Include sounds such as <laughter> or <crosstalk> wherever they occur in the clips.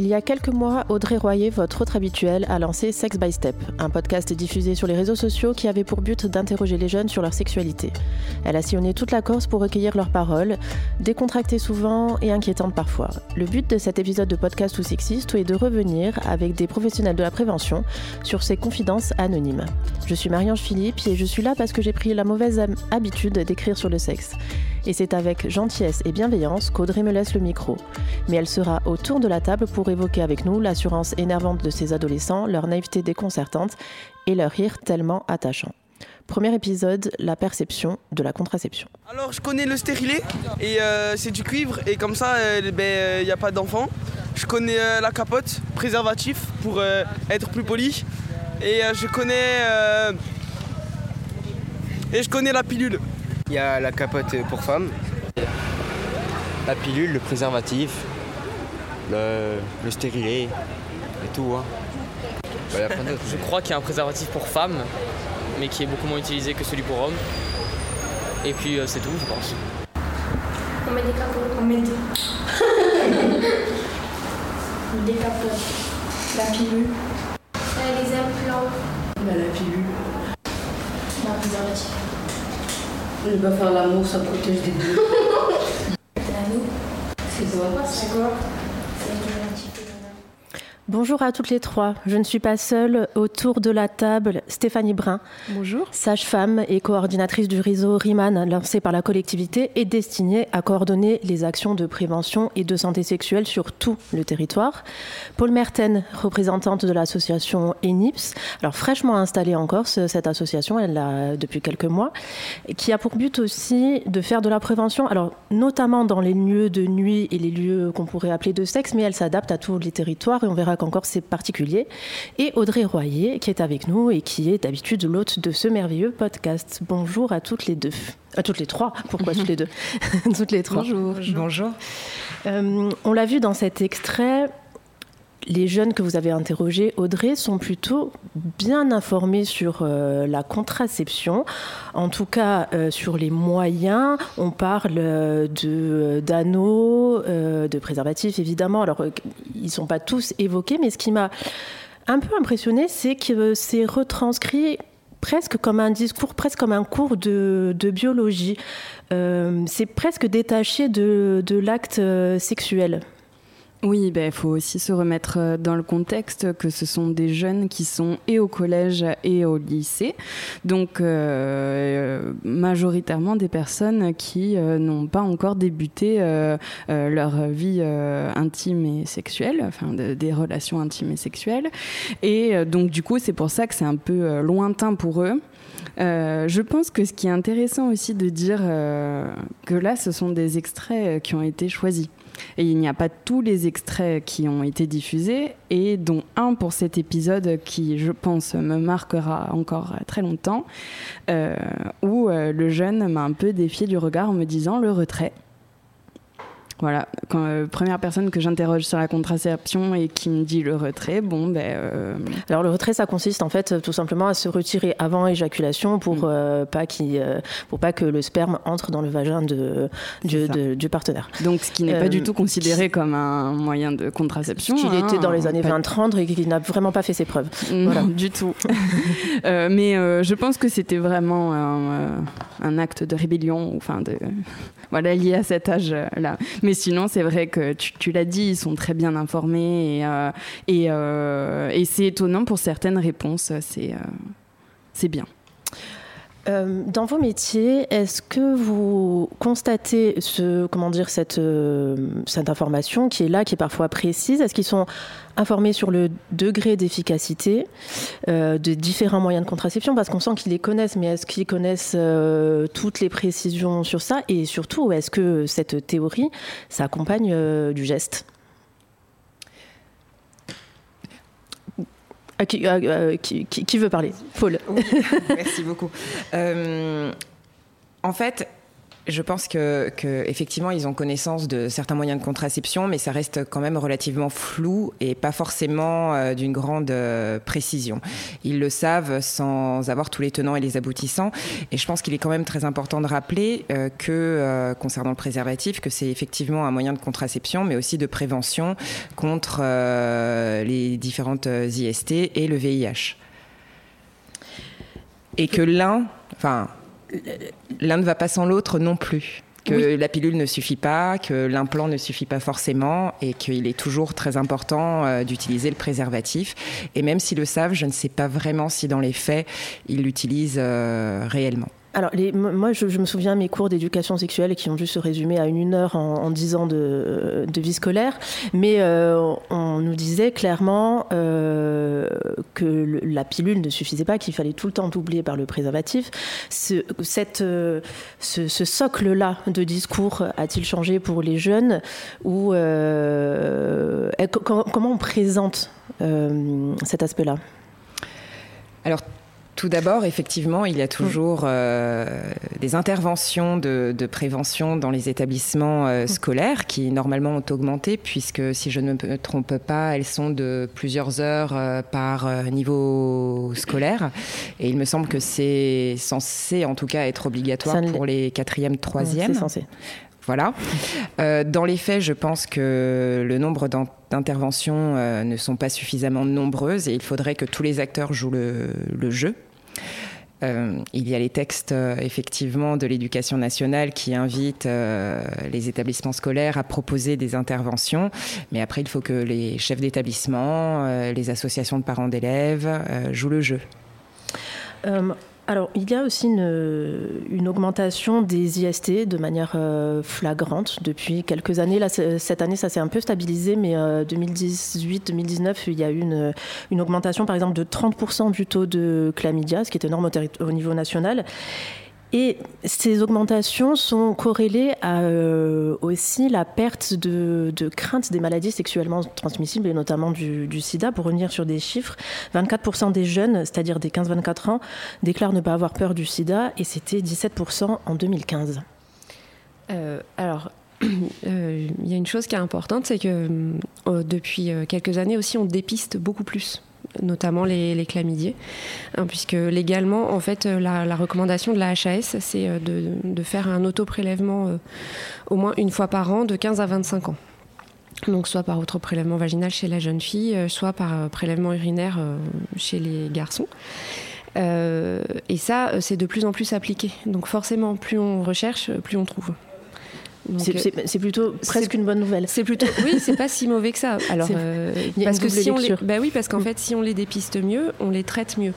Il y a quelques mois, Audrey Royer, votre autre habituelle, a lancé Sex by Step, un podcast diffusé sur les réseaux sociaux qui avait pour but d'interroger les jeunes sur leur sexualité. Elle a sillonné toute la Corse pour recueillir leurs paroles, décontractées souvent et inquiétantes parfois. Le but de cet épisode de podcast ou sexiste est de revenir, avec des professionnels de la prévention, sur ces confidences anonymes. Je suis Marie-Ange Philippe et je suis là parce que j'ai pris la mauvaise habitude d'écrire sur le sexe. Et c'est avec gentillesse et bienveillance qu'Audrey me laisse le micro. Mais elle sera autour de la table pour évoquer avec nous l'assurance énervante de ces adolescents, leur naïveté déconcertante et leur rire tellement attachant. Premier épisode, la perception de la contraception. Alors je connais le stérilet et euh, c'est du cuivre et comme ça il euh, n'y ben, a pas d'enfant. Je connais euh, la capote, préservatif pour être plus poli. Et je connais et je connais la pilule. Il y a la capote pour femmes, la pilule, le préservatif, le, le stérilet et tout. Hein. Bah, je crois qu'il y a un préservatif pour femmes, mais qui est beaucoup moins utilisé que celui pour hommes. Et puis euh, c'est tout, je pense. On met des capotes. On met des... <laughs> des capotes. La pilule. Euh, les implants. Bah, la pilule. Un préservatif. Ne pas faire l'amour, ça protège des deux. L'anneau. <laughs> C'est quoi? C'est quoi? Bonjour à toutes les trois. Je ne suis pas seule. Autour de la table, Stéphanie Brun. Bonjour. Sage-femme et coordinatrice du réseau RIMAN lancé par la collectivité et destinée à coordonner les actions de prévention et de santé sexuelle sur tout le territoire. Paul Merten, représentante de l'association ENIPS, alors fraîchement installée en Corse, cette association, elle l'a depuis quelques mois, qui a pour but aussi de faire de la prévention, alors notamment dans les lieux de nuit et les lieux qu'on pourrait appeler de sexe, mais elle s'adapte à tous les territoires et on verra encore c'est particulier. Et Audrey Royer, qui est avec nous et qui est d'habitude l'hôte de ce merveilleux podcast. Bonjour à toutes les deux. À toutes les trois. Pourquoi toutes les deux? <laughs> Toutes les trois. Bonjour. Bonjour. Euh, on l'a vu dans cet extrait, les jeunes que vous avez interrogés, Audrey, sont plutôt bien informés sur euh, la contraception, en tout cas euh, sur les moyens. On parle euh, de d'anneaux, de préservatifs évidemment. Alors ils ne sont pas tous évoqués, mais ce qui m'a un peu impressionné, c'est que c'est retranscrit presque comme un discours, presque comme un cours de, biologie. c'est presque détaché de l'acte sexuel. Oui, il ben, faut aussi se remettre euh, dans le contexte que ce sont des jeunes qui sont et au collège et au lycée, donc euh, majoritairement des personnes qui euh, n'ont pas encore débuté leur vie intime et sexuelle, enfin des relations intimes et sexuelles. Et donc du coup, c'est pour ça que c'est un peu lointain pour eux. je pense que ce qui est intéressant aussi de dire que là, ce sont des extraits qui ont été choisis. Et il n'y a pas tous les extraits qui ont été diffusés, et dont un pour cet épisode qui, je pense, me marquera encore très longtemps, euh, où euh, le jeune m'a un peu défié du regard en me disant le retrait. Voilà, quand, euh, première personne que j'interroge sur la contraception et qui me dit le retrait, bon ben. Euh, Alors le retrait, ça consiste en fait tout simplement à se retirer avant éjaculation pour mm. euh, pas pour pas que le sperme entre dans le vagin de, du, partenaire. Donc ce qui n'est pas du tout considéré comme un moyen de contraception. Qu'il hein, était dans les années 20-30 et qui n'a vraiment pas fait ses preuves. Non, <laughs> du tout. <laughs> mais je pense que c'était vraiment un, un, acte de rébellion, enfin de voilà, lié à cet âge-là. Mais sinon, c'est vrai que tu, l'as dit, ils sont très bien informés et, euh, euh, c'est étonnant pour certaines réponses. C'est euh, c'est bien. dans vos métiers, est-ce que vous constatez comment dire, cette, cette information qui est là, qui est parfois précise? Est-ce qu'ils sont informés sur le degré d'efficacité euh, de différents moyens de contraception? Parce qu'on sent qu'ils les connaissent, mais est-ce qu'ils connaissent euh, toutes les précisions sur ça? Et surtout, est-ce que cette théorie s'accompagne euh, du geste? Qui, qui, veut parler? Paul. Merci beaucoup. en fait, je pense que, que, effectivement ils ont connaissance de certains moyens de contraception, mais ça reste quand même relativement flou et pas forcément euh, d'une grande euh, précision. Ils le savent sans avoir tous les tenants et les aboutissants. Et je pense qu'il est quand même très important de rappeler euh, que concernant le préservatif, que c'est effectivement un moyen de contraception, mais aussi de prévention contre les différentes IST et le VIH. Et que l'un, enfin l'un ne va pas sans l'autre non plus. Que la pilule ne suffit pas, que l'implant ne suffit pas forcément et qu'il est toujours très important euh, d'utiliser le préservatif. Et même s'ils le savent, je ne sais pas vraiment si dans les faits, ils l'utilisent euh, réellement. Alors, moi, je, me souviens mes cours d'éducation sexuelle qui ont dû se résumer à une heure en, dix ans de, vie scolaire, mais euh, on nous disait clairement euh, que la pilule ne suffisait pas, qu'il fallait tout le temps doubler par le préservatif. Ce, euh, ce, socle-là de discours a-t-il changé pour les jeunes ou comment on présente cet aspect-là? Alors tout d'abord, effectivement, il y a toujours euh, des interventions de, prévention dans les établissements euh, scolaires qui normalement ont augmenté puisque, si je ne me trompe pas, elles sont de plusieurs heures euh, par niveau scolaire. Et il me semble que c'est censé, en tout cas, être obligatoire pour les quatrièmes, troisièmes. c'est censé. Voilà. dans les faits, je pense que le nombre d'interventions ne sont pas suffisamment nombreuses et il faudrait que tous les acteurs jouent le jeu euh, il y a les textes euh, effectivement de l'éducation nationale qui invitent euh, les établissements scolaires à proposer des interventions, mais après il faut que les chefs d'établissement, les associations de parents d'élèves jouent le jeu. Alors, il y a aussi une, augmentation des IST de manière flagrante depuis quelques années. Là, cette année, ça s'est un peu stabilisé, mais 2018-2019, il y a eu une, une, augmentation, par exemple, de 30% du taux de chlamydia, ce qui est énorme au niveau national. Et ces augmentations sont corrélées à euh, aussi la perte de, crainte des maladies sexuellement transmissibles et notamment du, sida. Pour revenir sur des chiffres, 24% des jeunes, c'est-à-dire des 15-24 ans, déclarent ne pas avoir peur du sida et c'était 17% en 2015. Euh, alors, <clears throat> euh, il y a une chose qui est importante, c'est que depuis quelques années aussi, on dépiste beaucoup plus notamment les, les hein, puisque légalement, en fait, euh, la, recommandation de la HAS, c'est euh, de, faire un auto-prélèvement euh, au moins une fois par an de 15 à 25 ans. Donc soit par auto-prélèvement vaginal chez la jeune fille, soit par prélèvement urinaire chez les garçons. et ça, c'est de plus en plus appliqué. Donc forcément, plus on recherche, plus on trouve. Euh, c'est plutôt presque une bonne nouvelle. C'est plutôt, oui, c'est pas si mauvais que ça. <laughs> Alors, euh, parce que si on les, bah oui, parce qu'en fait, si on les dépiste mieux, on les traite mieux.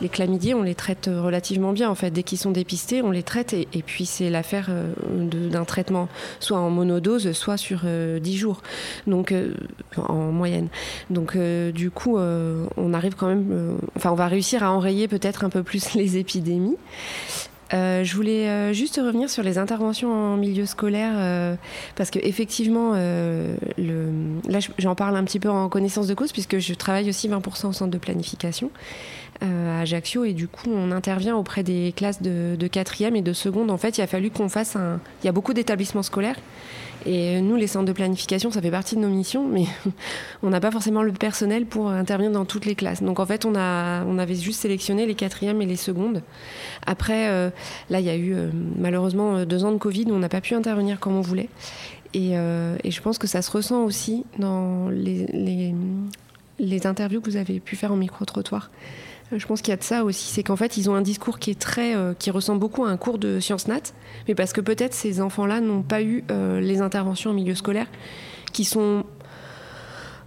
Les chlamydiers, on les traite euh, relativement bien. En fait, dès qu'ils sont dépistés, on les traite et, puis c'est l'affaire d'un traitement, soit en monodose, soit sur 10 jours, donc en moyenne. Donc, du coup, on arrive quand même, enfin, on va réussir à enrayer peut-être un peu plus <laughs> les épidémies. Euh, je voulais euh, juste revenir sur les interventions en milieu scolaire euh, parce que effectivement, le, là j'en parle un petit peu en connaissance de cause puisque je travaille aussi 20% au centre de planification à Ajaccio et du coup on intervient auprès des classes de, quatrième et de seconde. En fait, il a fallu qu'on fasse un. Il y a beaucoup d'établissements scolaires et nous, les centres de planification, ça fait partie de nos missions, mais <laughs> on n'a pas forcément le personnel pour intervenir dans toutes les classes. Donc en fait, on, a, on avait juste sélectionné les quatrièmes et les secondes. Après, euh, là, il y a eu euh, malheureusement euh, deux ans de Covid où on n'a pas pu intervenir comme on voulait. Et, et, je pense que ça se ressent aussi dans les, les, les interviews que vous avez pu faire en micro-trottoir. Je pense qu'il y a de ça aussi, c'est qu'en fait, ils ont un discours qui est euh, ressemble beaucoup à un cours de sciences nat, mais parce que peut-être ces enfants-là n'ont pas eu euh, les interventions en milieu scolaire, qui sont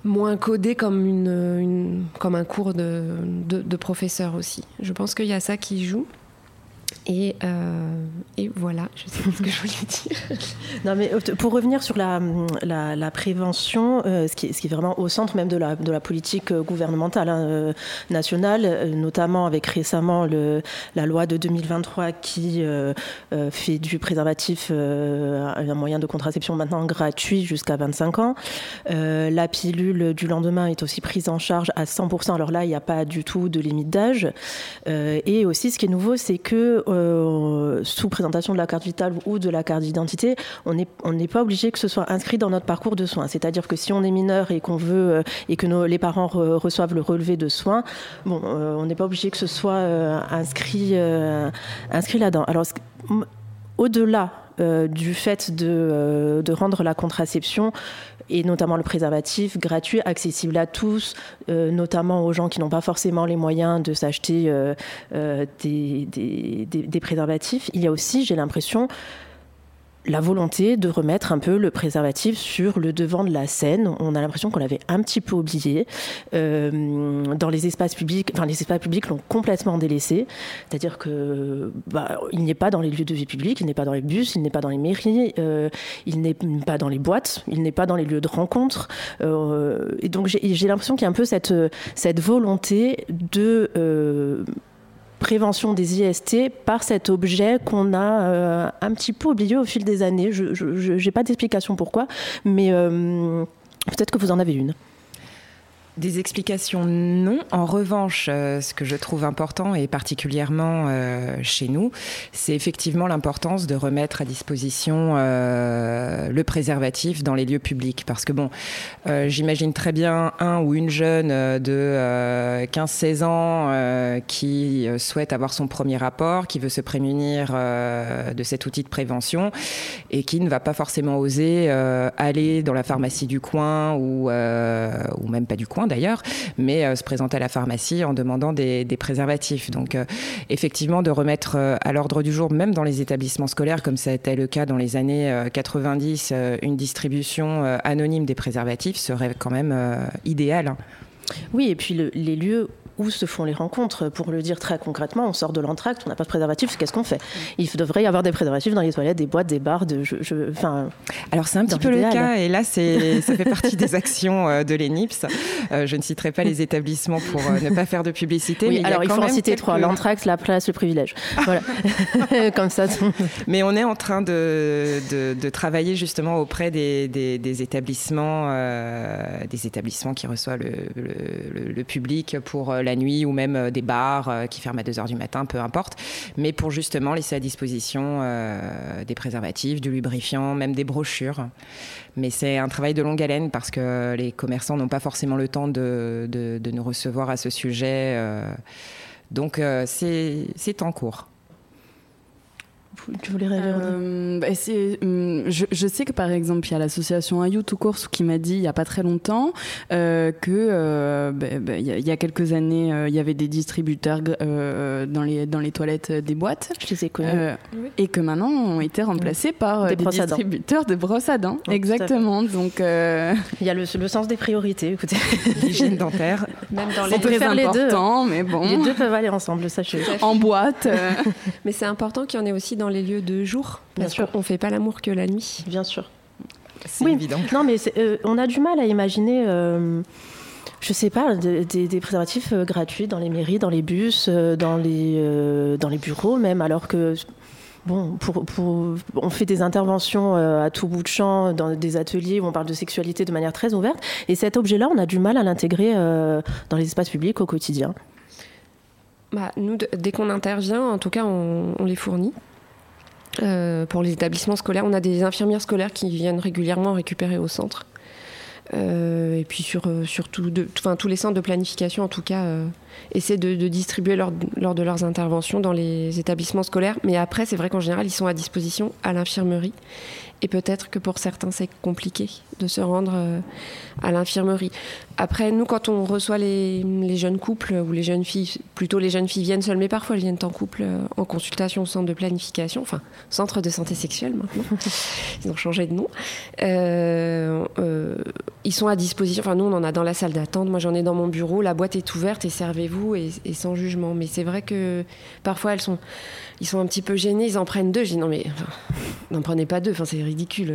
moins codées comme un cours de professeur aussi. Je pense qu'il y a ça qui joue. Et, euh, et, voilà, je sais pas ce que je voulais dire. <laughs> non, mais euh, pour revenir sur la, prévention, euh, ce, qui est, vraiment au centre même de la, politique gouvernementale hein, nationale, notamment avec récemment la loi de 2023 qui fait du préservatif un moyen de contraception maintenant gratuit jusqu'à 25 ans. la pilule du lendemain est aussi prise en charge à 100%. Alors là, il n'y a pas du tout de limite d'âge. et aussi, ce qui est nouveau, c'est que sous présentation de la carte vitale ou de la carte d'identité, on n'est pas obligé que ce soit inscrit dans notre parcours de soins. C'est-à-dire que si on est mineur et qu'on veut et que nos, les parents reçoivent le relevé de soins, bon, on n'est pas obligé que ce soit inscrit là-dedans. Alors au-delà du fait de, rendre la contraception et notamment le préservatif gratuit, accessible à tous, euh, notamment aux gens qui n'ont pas forcément les moyens de s'acheter euh, euh, des, préservatifs. Il y a aussi, j'ai l'impression, la volonté de remettre un peu le préservatif sur le devant de la scène. On a l'impression qu'on l'avait un petit peu oublié. Euh, dans les espaces publics, enfin les espaces publics l'ont complètement délaissé. C'est-à-dire que bah, n'est pas dans les lieux de vie publique, il n'est pas dans les bus, il n'est pas dans les mairies, euh, il n'est pas dans les boîtes, il n'est pas dans les lieux de rencontre. Euh, et donc j'ai l'impression qu'il y a un peu cette volonté de prévention des IST par cet objet qu'on a euh, un petit peu oublié au fil des années. Je n'ai pas d'explication pourquoi, mais euh, peut-être que vous en avez une. Des explications, non. En revanche, euh, ce que je trouve important et particulièrement euh, chez nous, c'est effectivement l'importance de remettre à disposition euh, le préservatif dans les lieux publics. Parce que bon, j'imagine très bien un ou une jeune de 15-16 ans qui souhaite avoir son premier rapport, qui veut se prémunir de cet outil de prévention et qui ne va pas forcément oser aller dans la pharmacie du coin ou, ou même pas du coin d'ailleurs, mais euh, se présenter à la pharmacie en demandant des, préservatifs. Donc euh, effectivement, de remettre euh, à l'ordre du jour, même dans les établissements scolaires, comme ça a été le cas dans les années 90, une distribution anonyme des préservatifs serait quand même idéal. Oui, et puis les lieux où se font les rencontres. Pour le dire très concrètement, on sort de l'entracte, on n'a pas de préservatif, qu'est-ce qu'on fait? Il devrait y avoir des préservatifs dans les toilettes, des boîtes, des bars. De, je, Alors c'est un petit peu le cas, et là c'est, <laughs> ça fait partie des actions euh, de l'ENIPS. Euh, je ne citerai pas les établissements pour euh, ne pas faire de publicité. Oui, alors il, faut en citer trois l'entracte, la place, le privilège. Voilà, <laughs> comme ça. Mais on est en train de, de, travailler justement auprès des, des, établissements, des établissements qui reçoivent le, le, le public pour la nuit ou même euh, des bars euh, qui ferment à 2h du matin, peu importe, mais pour justement laisser à disposition euh, des préservatifs, du lubrifiant, même des brochures. Mais c'est un travail de longue haleine parce que les commerçants n'ont pas forcément le temps de, de, nous recevoir à ce sujet. donc c'est en cours. Tu voulais réagir euh, bah, hum, je, je, sais que par exemple, il y a l'association Ayou tout course qui m'a dit il n'y a pas très longtemps euh, que euh, bah, bah, il y, a quelques années, euh, il y avait des distributeurs euh, dans, les, dans les toilettes des boîtes. Je les ai connus. Et que maintenant ont été remplacés par des, distributeurs de brosses à dents. Exactement. Donc, il y a le, le, sens des priorités. Écoutez, <laughs> l'hygiène dentaire. Même dans les très important, mais bon. Les deux peuvent aller ensemble, sachez. En boîte. <laughs> mais c'est important qu'il y en ait aussi dans les lieux de jour. Parce qu'on ne fait pas l'amour que la nuit. Bien sûr. C'est oui. évident. Non, mais euh, on a du mal à imaginer. Euh, je sais pas, des, préservatifs euh, gratuits dans les mairies, dans les bus, dans, les, dans les bureaux même, alors que Bon, pour, pour, on fait des interventions à tout bout de champ dans des ateliers où on parle de sexualité de manière très ouverte. Et cet objet-là, on a du mal à l'intégrer dans les espaces publics au quotidien. Bah, nous, dès qu'on intervient, en tout cas, on, on les fournit. Euh, pour les établissements scolaires, on a des infirmières scolaires qui viennent régulièrement récupérer au centre. Euh, et puis sur, euh, tout de, tous les centres de planification, en tout cas, essaient de, distribuer lors, de leurs interventions dans les établissements scolaires. Mais après, c'est vrai qu'en général, ils sont à disposition à l'infirmerie. Et peut-être que pour certains, c'est compliqué de se rendre euh, à l'infirmerie. Après, nous, quand on reçoit les, les, jeunes couples ou les jeunes filles, plutôt les jeunes filles viennent seules, mais parfois elles viennent en couple euh, en consultation au centre de planification, enfin, centre de santé sexuelle maintenant. <laughs> ils ont changé de nom. Euh, euh, ils sont à disposition. Enfin, nous, on en a dans la salle d'attente. Moi, j'en ai dans mon bureau. La boîte est ouverte et servez-vous et, et sans jugement. Mais c'est vrai que parfois, elles sont ils sont un petit peu gênés, ils en prennent deux. Je dis non mais n'en prenez pas deux, enfin, c'est ridicule.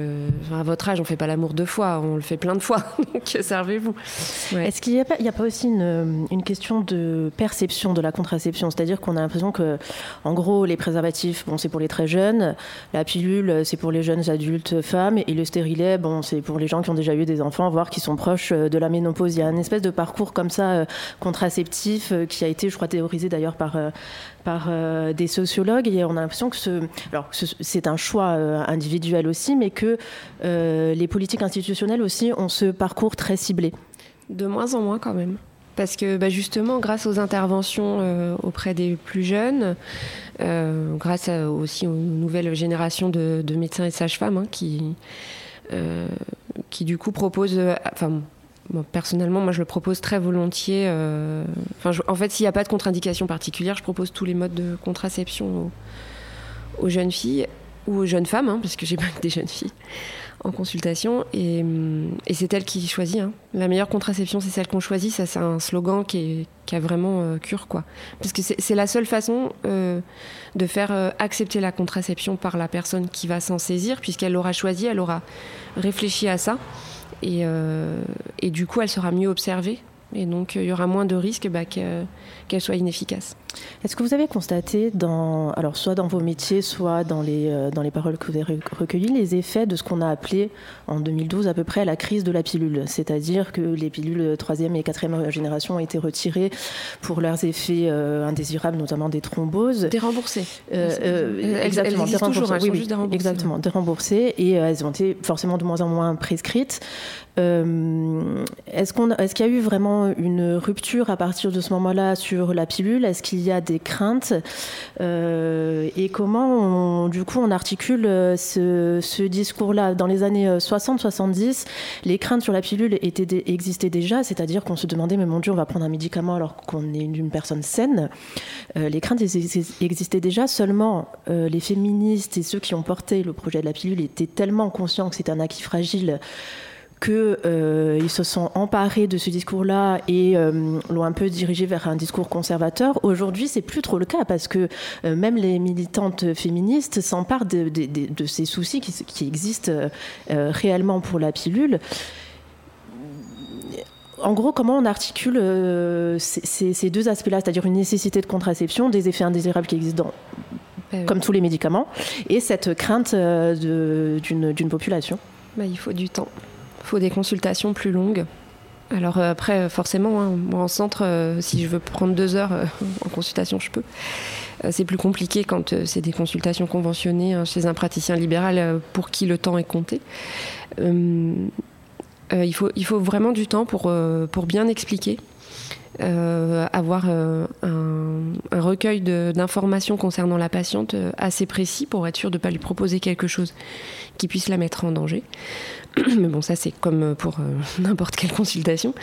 à votre âge, on fait pas l'amour deux fois, on le fait plein de fois, <laughs> donc servez-vous. Est-ce qu'il n'y a, pas, aussi une, question de perception de la contraception? C'est-à-dire qu'on a l'impression que, en gros, les préservatifs, bon, c'est pour les très jeunes, la pilule, c'est pour les jeunes adultes femmes, et le stérilet, bon, c'est pour les gens qui ont déjà eu des enfants, voire qui sont proches de la ménopause. Il y a une espèce de parcours comme ça, euh, contraceptif, préservatif qui a été, je crois, théorisé d'ailleurs par, des sociologues. Et on a l'impression que c'est un choix individuel aussi, mais que les politiques institutionnelles aussi ont ce parcours très ciblé. De moins en moins quand même. Parce que bah, justement, grâce aux interventions euh, auprès des plus jeunes, euh, grâce aussi aux nouvelles générations de, médecins et sages-femmes hein, qui, euh, qui du coup proposent, enfin personnellement, moi je le propose très volontiers. en fait, s'il n'y a pas de contre-indication particulière, je propose tous les modes de contraception aux, jeunes filles ou aux jeunes femmes, hein, parce que j'ai <laughs> pas des jeunes filles en consultation et, c'est elle qui choisit. Hein. La meilleure contraception, c'est celle qu'on choisit. Ça, c'est un slogan qui, a vraiment euh, cure, quoi. Parce que c'est la seule façon euh, de faire euh, accepter la contraception par la personne qui va s'en saisir, puisqu'elle l'aura choisi, elle aura réfléchi à ça. Et, et du coup, elle sera mieux observée et donc, il y aura moins de risques bah, qu'elle soit inefficace. Est-ce que vous avez constaté, dans, alors soit dans vos métiers, soit dans les, euh, dans les paroles que vous avez recueillies, les effets de ce qu'on a appelé en 2012 à peu près la crise de la pilule? C'est-à-dire que les pilules troisième et quatrième génération ont été retirées pour leurs effets euh, indésirables, notamment des thromboses. Déremboursées. Euh, exactement, déremboursées. oui, exactement, déremboursées. Et elles ont été forcément de moins en moins prescrites. est-ce qu'on, est-ce qu'il y a eu vraiment une rupture à partir de ce moment-là sur la pilule? Est-ce qu'il y a des craintes euh, et comment du coup on articule euh, ce, discours-là. Dans les années 60-70 euh, les craintes sur la pilule étaient, existaient déjà c'est-à-dire qu'on se demandait mais mon dieu on va prendre un médicament alors qu'on est une personne saine. Les craintes existaient déjà seulement les féministes et ceux qui ont porté le projet de la pilule étaient tellement conscients que c'était un acquis fragile qu'ils euh, se sont emparés de ce discours-là et euh, l'ont un peu dirigé vers un discours conservateur. Aujourd'hui, c'est plus trop le cas parce que euh, même les militantes féministes s'emparent de, ces soucis qui, existent réellement pour la pilule. En gros, comment on articule ces, deux aspects-là, c'est-à-dire une nécessité de contraception, des effets indésirables qui existent dans, comme tous les médicaments, et cette crainte d'une population bah, Il faut du temps faut des consultations plus longues. Alors euh, après, forcément, hein, moi en centre, euh, si je veux prendre deux heures euh, en consultation, je peux. c'est plus compliqué quand c'est des consultations conventionnées hein, chez un praticien libéral pour qui le temps est compté. il, faut, il faut vraiment du temps pour, pour bien expliquer. avoir un, un, recueil d'informations concernant la patiente assez précis pour être sûr de ne pas lui proposer quelque chose qui puisse la mettre en danger. <clears throat> Mais bon, ça c'est comme pour euh, <laughs> n'importe quelle consultation.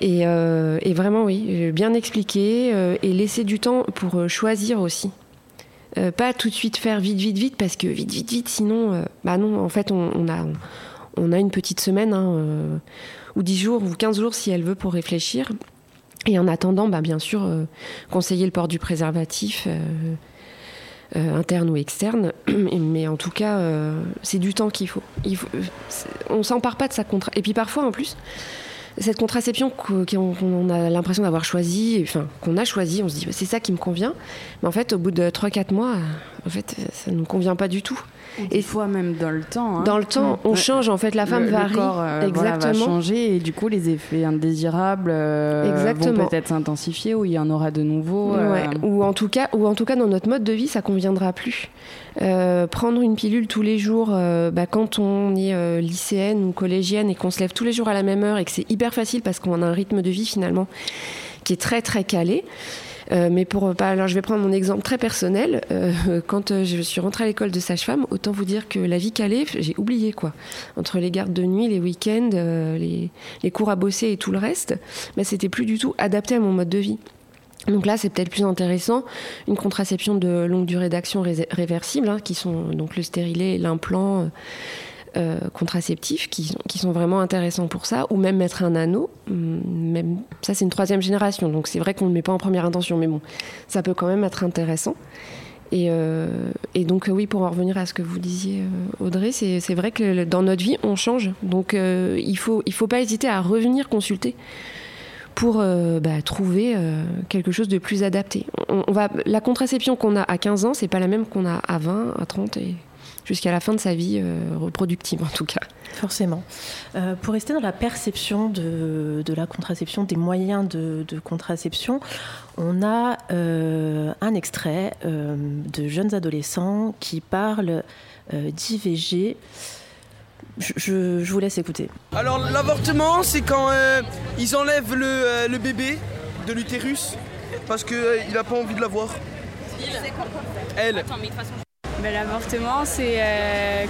Et, euh, vraiment, oui, bien expliquer euh, et laisser du temps pour choisir aussi. pas tout de suite faire vite, vite, vite, parce que vite, vite, vite, sinon, bah non, en fait, on, a, on a une petite semaine, hein, ou 10 jours, ou 15 jours si elle veut pour réfléchir. Et en attendant, bah, bien sûr, conseiller le port du préservatif euh, interne ou externe. <clears throat> Mais en tout cas, euh, c'est du temps qu'il faut. Il faut on s'empare pas de sa contre. Et puis parfois, en plus, cette contraception qu'on a l'impression d'avoir choisie, enfin qu'on a choisi, on se dit bah, c'est ça qui me convient. Mais en fait, au bout de 3-4 mois, en fait, ça ne nous convient pas du tout. Et fois même dans le temps. Hein. Dans le temps, on change en fait, la femme varie. Le corps, euh, Exactement. va changer et du coup les effets indésirables euh, vont peut-être s'intensifier ou il y en aura de nouveaux. Euh. Ou en tout cas, ou en tout cas dans notre mode de vie, ça conviendra plus. prendre une pilule tous les jours, bah, quand on est lycéenne ou collégienne et qu'on se lève tous les jours à la même heure et que c'est hyper facile parce qu'on a un rythme de vie finalement qui est très très calé. Euh, mais pour pas, alors je vais prendre mon exemple très personnel. Euh, <laughs> quand euh, je suis rentrée à l'école de sage-femme, autant vous dire que la vie calée, j'ai oublié quoi. Entre les gardes de nuit, les week-ends, les, les, cours à bosser et tout le reste, bah, c'était plus du tout adapté à mon mode de vie. Donc là, c'est peut-être plus intéressant une contraception de longue durée d'action réversible, hein, qui sont donc le stérilet, l'implant, euh, contraceptifs qui, sont vraiment intéressants pour ça, ou même mettre un anneau. Hum, ça, c'est une troisième génération, donc c'est vrai qu'on ne le met pas en première intention, mais bon, ça peut quand même être intéressant. Et, euh, donc, oui, pour en revenir à ce que vous disiez, euh, Audrey, c'est vrai que dans notre vie, on change. Donc, il ne faut, il faut pas hésiter à revenir consulter pour bah, trouver quelque chose de plus adapté. On, va, la contraception qu'on a à 15 ans, c'est pas la même qu'on a à 20, à 30 et jusqu'à la fin de sa vie reproductive en tout cas. Forcément. pour rester dans la perception de, la contraception, des moyens de, contraception, on a un extrait de jeunes adolescents qui parlent d'IVG. Je, vous laisse écouter. Alors l'avortement, c'est quand euh, ils enlèvent euh, le, bébé de l'utérus parce qu'il euh, n'a pas envie de l'avoir. Elle. Ben, l'avortement, c'est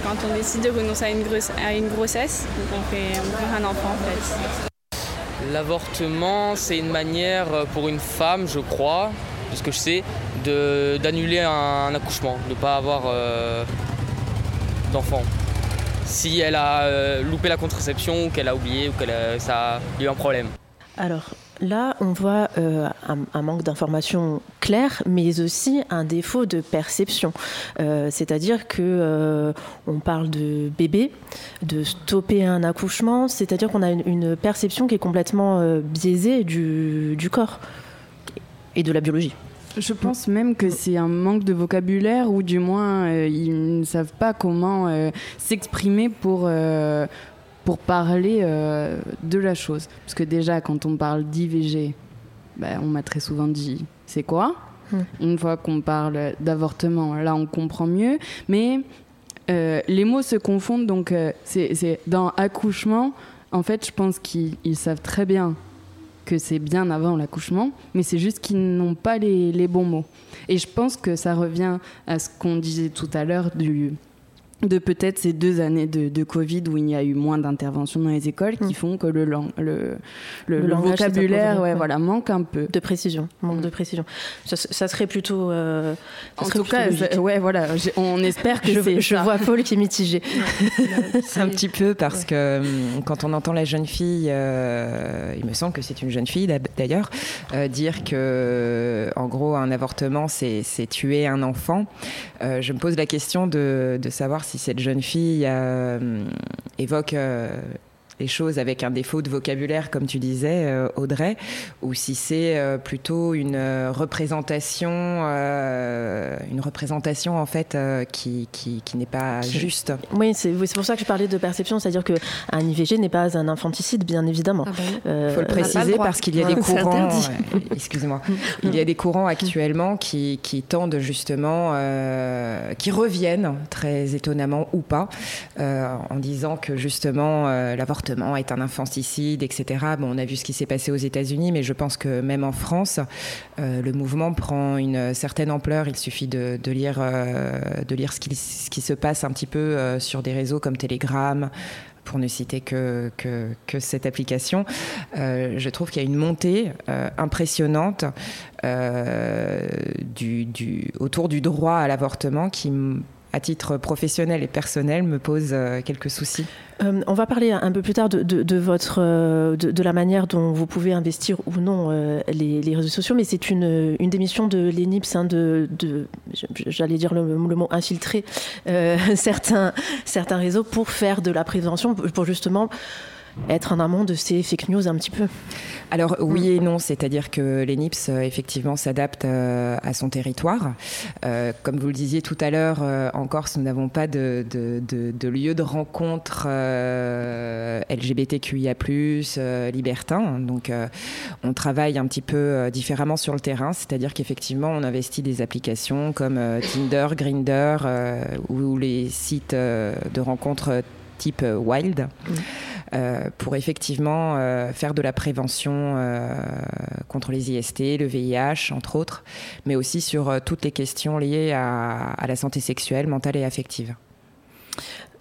quand on décide de renoncer à une, à une grossesse, donc on fait, un enfant en fait. L'avortement, c'est une manière pour une femme, je crois, de ce que je sais, d'annuler un, accouchement, de ne pas avoir d'enfant si elle a euh, loupé la contraception ou qu'elle a oublié ou que ça a eu un problème. Alors là, on voit euh, un, manque d'informations claires, mais aussi un défaut de perception. Euh, c'est-à-dire que on parle de bébé, de stopper un accouchement, c'est-à-dire qu'on a une, perception qui est complètement biaisée du corps et de la biologie. Je pense même que c'est un manque de vocabulaire ou du moins euh, ils ne savent pas comment euh, s'exprimer pour, euh, pour parler de la chose. Parce que déjà quand on parle d'IVG, bah, on m'a très souvent dit c'est quoi? Hmm. Une fois qu'on parle d'avortement, là on comprend mieux. Mais les mots se confondent donc c'est dans accouchement. En fait, je pense qu'ils savent très bien que c'est bien avant l'accouchement, mais c'est juste qu'ils n'ont pas les, les, bons mots. Et je pense que ça revient à ce qu'on disait tout à l'heure du de peut-être ces deux années de, de, Covid où il y a eu moins d'interventions dans les écoles qui mm. font que le, le, le, vocabulaire ouais, voilà, manque un peu. De précision, manque de précision. Ça, serait plutôt... Euh, en tout cas, ouais, voilà, on espère que je, je vois Paul qui est mitigé. <laughs> c'est un petit peu parce que hum, quand on entend la jeune fille, euh, il me semble que c'est une jeune fille d'ailleurs, euh, dire que en gros un avortement c'est tuer un enfant, je me pose la question de, de savoir si cette jeune fille euh, évoque euh, les choses avec un défaut de vocabulaire, comme tu disais, euh, Audrey, ou si c'est euh, plutôt une euh, représentation, une représentation en fait qui, qui, qui n'est pas juste. Oui, c'est pour ça que je parlais de perception, c'est-à-dire qu'un IVG n'est pas un infanticide, bien évidemment. Il ah bah faut le préciser parce qu'il y a <laughs> des courants. Excuse-moi. il y a des courants actuellement qui, qui tendent justement, qui reviennent très étonnamment ou pas, en disant que justement l'avortement est un infanticide, etc. Bon, on a vu ce qui s'est passé aux États-Unis, mais je pense que même en France, euh, le mouvement prend une certaine ampleur. Il suffit de, lire, euh, de lire ce qui, ce qui, se passe un petit peu euh, sur des réseaux comme Telegram, pour ne citer que, cette application, je trouve qu'il y a une montée impressionnante autour du droit à l'avortement qui à titre professionnel et personnel, me pose euh, quelques soucis. Euh, on va parler un peu plus tard de, votre, euh, de, la manière dont vous pouvez investir ou non les, réseaux sociaux, mais c'est une, une des missions de l'ENIPS, hein, de, j'allais dire le, mot infiltrer <laughs> certains, certains réseaux pour faire de la prévention, pour justement être en amont de ces fake news un petit peu Alors oui et non, c'est-à-dire que l'ENIPS euh, effectivement s'adapte euh, à son territoire. Euh, comme vous le disiez tout à l'heure, en Corse, nous n'avons pas de, de, lieu de rencontre LGBTQIA+, libertin. Donc on travaille un petit peu différemment sur le terrain, c'est-à-dire qu'effectivement on investit des applications comme Tinder, Grinder ou les sites de rencontres type Wild. Mm. Euh, pour effectivement euh, faire de la prévention euh, contre les IST, le VIH, entre autres, mais aussi sur toutes les questions liées à la santé sexuelle, mentale et affective.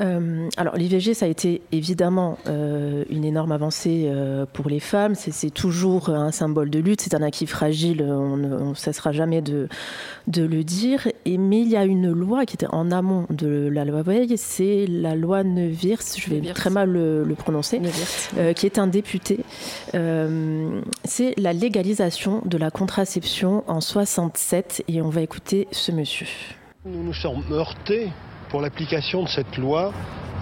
Euh, alors l'IVG, ça a été évidemment euh, une énorme avancée euh, pour les femmes. C'est toujours un symbole de lutte. C'est un acquis fragile. On ne cessera jamais de, de, le dire. Et, mais il y a une loi qui était en amont de la loi Veil. C'est la loi Neuwirth. Je vais très mal le, prononcer. qui est un député. C'est la légalisation de la contraception en 67. Et on va écouter ce monsieur. Nous nous sommes heurtés pour l'application de cette loi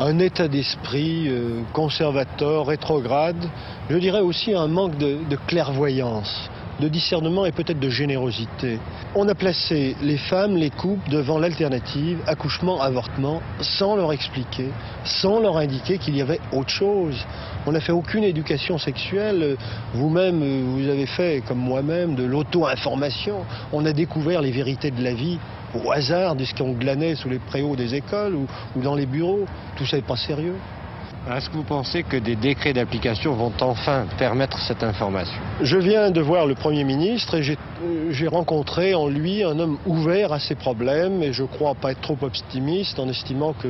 un état d'esprit euh, conservateur, rétrograde, je dirais aussi un manque de, clairvoyance de discernement et peut-être de générosité. On a placé les femmes, les couples devant l'alternative accouchement-avortement sans leur expliquer, sans leur indiquer qu'il y avait autre chose. On n'a fait aucune éducation sexuelle. Vous-même, vous avez fait, comme moi-même, de l'auto-information. On a découvert les vérités de la vie au hasard de ce qu'on glanait sous les préaux des écoles ou, ou dans les bureaux. Tout ça n'est pas sérieux. Est-ce que vous pensez que des décrets d'application vont enfin permettre cette information? Je viens de voir le Premier ministre et j'ai rencontré en lui un homme ouvert à ces problèmes et je crois pas être trop optimiste en estimant que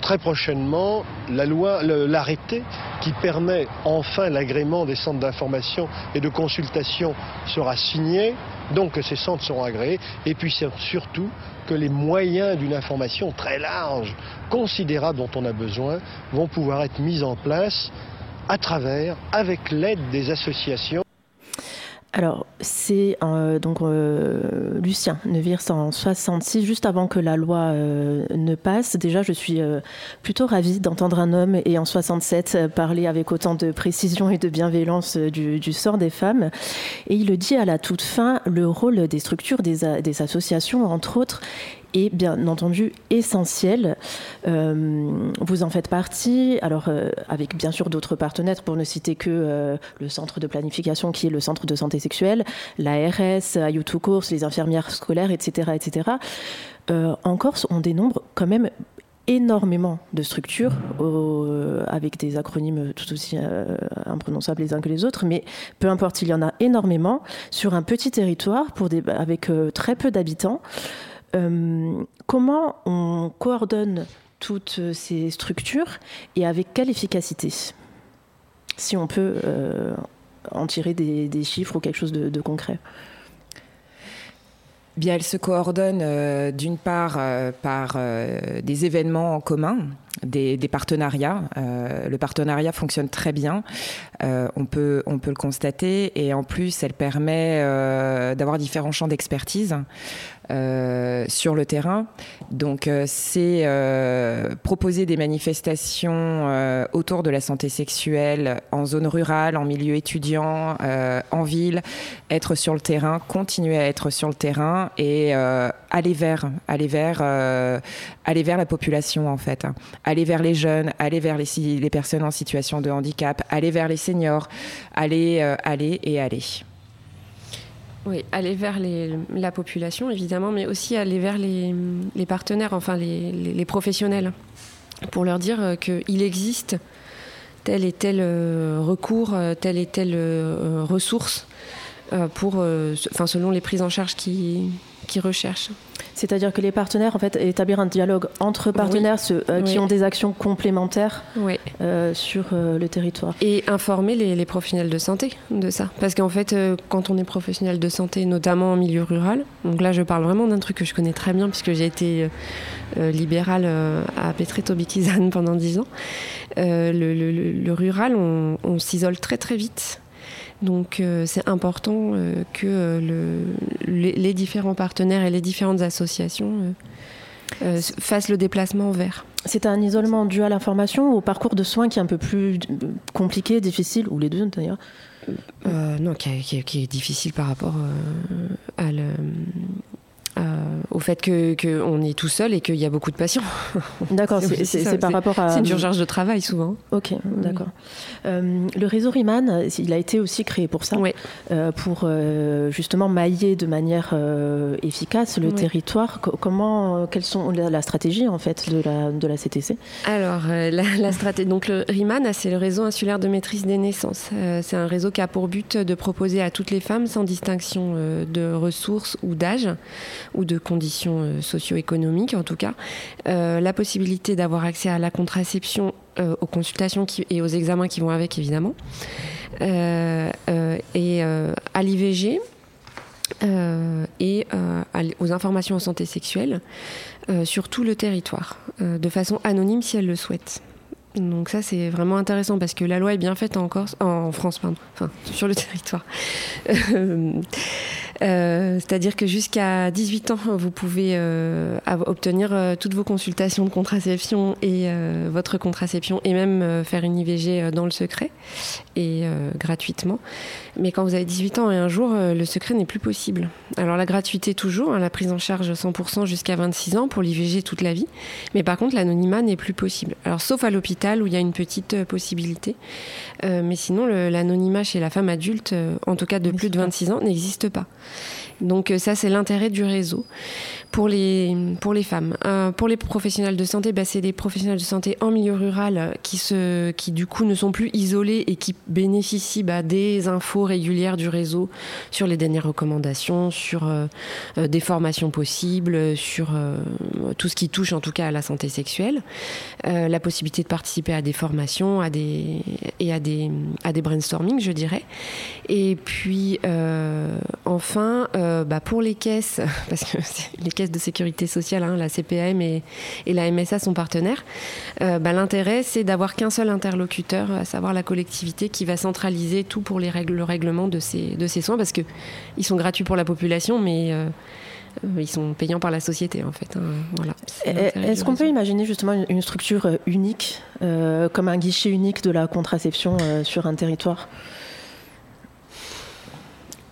très prochainement, la loi, l'arrêté qui permet enfin l'agrément des centres d'information et de consultation sera signé, donc que ces centres seront agréés, et puis surtout que les moyens d'une information très large, considérable dont on a besoin, vont pouvoir être mis en place à travers, avec l'aide des associations. Alors, c'est euh, donc euh, Lucien Nevirs en 66, juste avant que la loi euh, ne passe. Déjà, je suis plutôt ravie d'entendre un homme et en 67 parler avec autant de précision et de bienveillance du, sort des femmes. Et il le dit à la toute fin, le rôle des structures, des associations, entre autres, est bien entendu essentiel. Euh, vous en faites partie, alors euh, avec bien sûr d'autres partenaires, pour ne citer que euh, le centre de planification qui est le centre de santé sexuelle, l'ARS, Ayutu Course, les infirmières scolaires, etc. etc. en Corse, on dénombre quand même énormément de structures avec des acronymes tout aussi imprononçables les uns que les autres, mais peu importe, il y en a énormément sur un petit territoire pour des, avec très peu d'habitants. Euh, comment on coordonne toutes ces structures et avec quelle efficacité Si on peut euh, en tirer des, chiffres ou quelque chose de, concret? Bien, elles se coordonnent euh, d'une part par des événements en commun, des, partenariats. le partenariat fonctionne très bien, on, peut, on peut le constater, et en plus, elle permet d'avoir différents champs d'expertise. Euh, sur le terrain. Donc euh, c'est euh, proposer des manifestations autour de la santé sexuelle en zone rurale, en milieu étudiant, en ville, être sur le terrain, continuer à être sur le terrain et aller vers, aller vers, aller vers la population en fait, aller vers les jeunes, aller vers les, personnes en situation de handicap, aller vers les seniors, aller, aller et aller. Oui, aller vers la population, évidemment, mais aussi aller vers les, partenaires, enfin les, professionnels, pour leur dire euh, qu'il existe tel et tel euh, recours, euh, telle et telle ressource, pour, enfin, selon les prises en charge qui recherchent. C'est-à-dire que les partenaires, en fait, établir un dialogue entre partenaires euh, qui ont des actions complémentaires euh, sur euh, le territoire. Et informer les, professionnels de santé de ça. Parce qu'en fait, quand on est professionnel de santé, notamment en milieu rural, donc là je parle vraiment d'un truc que je connais très bien puisque j'ai été libérale à Petré-Tobikizan pendant dix ans, le, rural, on, on s'isole très très vite donc euh, c'est important euh, que euh, les, différents partenaires et les différentes associations fassent le déplacement vers. C'est un isolement dû à l'information ou au parcours de soins qui est un peu plus compliqué, difficile, ou les deux d'ailleurs? Non, qui, est difficile par rapport à, le, euh, au fait qu'on que est tout seul et qu'il y a beaucoup de patients. <laughs> D'accord, c'est par rapport à... C'est une surcharge de travail souvent. Ok, d'accord. Euh, le réseau Riman, il a été aussi créé pour ça, euh, pour justement mailler de manière efficace le territoire. comment, quelles sont la, stratégie en fait de la, de la CTC Alors, la, stratégie, donc le RIMAN, c'est le réseau insulaire de maîtrise des naissances. c'est un réseau qui a pour but de proposer à toutes les femmes, sans distinction de ressources ou d'âge, ou de conditions euh, socio-économiques en tout cas, euh, la possibilité d'avoir accès à la contraception, euh, aux consultations et aux examens qui vont avec évidemment, et à l'IVG. et aux informations en santé sexuelle sur tout le territoire, de façon anonyme si elle le souhaite. Donc ça c'est vraiment intéressant parce que la loi est bien faite en, Corse, en France, pardon, enfin sur le territoire. <laughs> C'est-à-dire que jusqu'à 18 ans, vous pouvez obtenir toutes vos consultations de contraception et votre contraception et même faire une IVG dans le secret et gratuitement. Mais quand vous avez 18 ans et un jour, le secret n'est plus possible. Alors la gratuité toujours, hein, la prise en charge 100% jusqu'à 26 ans pour l'IVG toute la vie. Mais par contre, l'anonymat n'est plus possible. Alors sauf à l'hôpital où il y a une petite possibilité. mais sinon, l'anonymat chez la femme adulte, en tout cas de plus de 26 ans, n'existe pas. Donc ça, c'est l'intérêt du réseau pour les, pour les femmes. Euh, pour les professionnels de santé, bah, c'est des professionnels de santé en milieu rural qui, se, qui du coup ne sont plus isolés et qui bénéficient bah, des infos régulières du réseau sur les dernières recommandations, sur euh, euh, des formations possibles, sur tout ce qui touche en tout cas à la santé sexuelle, la possibilité de participer à des formations à des, et à des, à des brainstorming, je dirais. Et puis enfin, bah, pour les caisses, <laughs> parce que les caisses de sécurité sociale, hein, la CPM et, la MSA sont partenaires, euh, bah, l'intérêt c'est d'avoir qu'un seul interlocuteur, à savoir la collectivité, qui va centraliser tout pour les règles, le règlement de ces, de ces soins, parce qu'ils sont gratuits pour la population, mais euh, euh, ils sont payants par la société en fait. Hein, voilà, Est-ce qu'on peut imaginer justement une structure unique, comme un guichet unique de la contraception sur un territoire?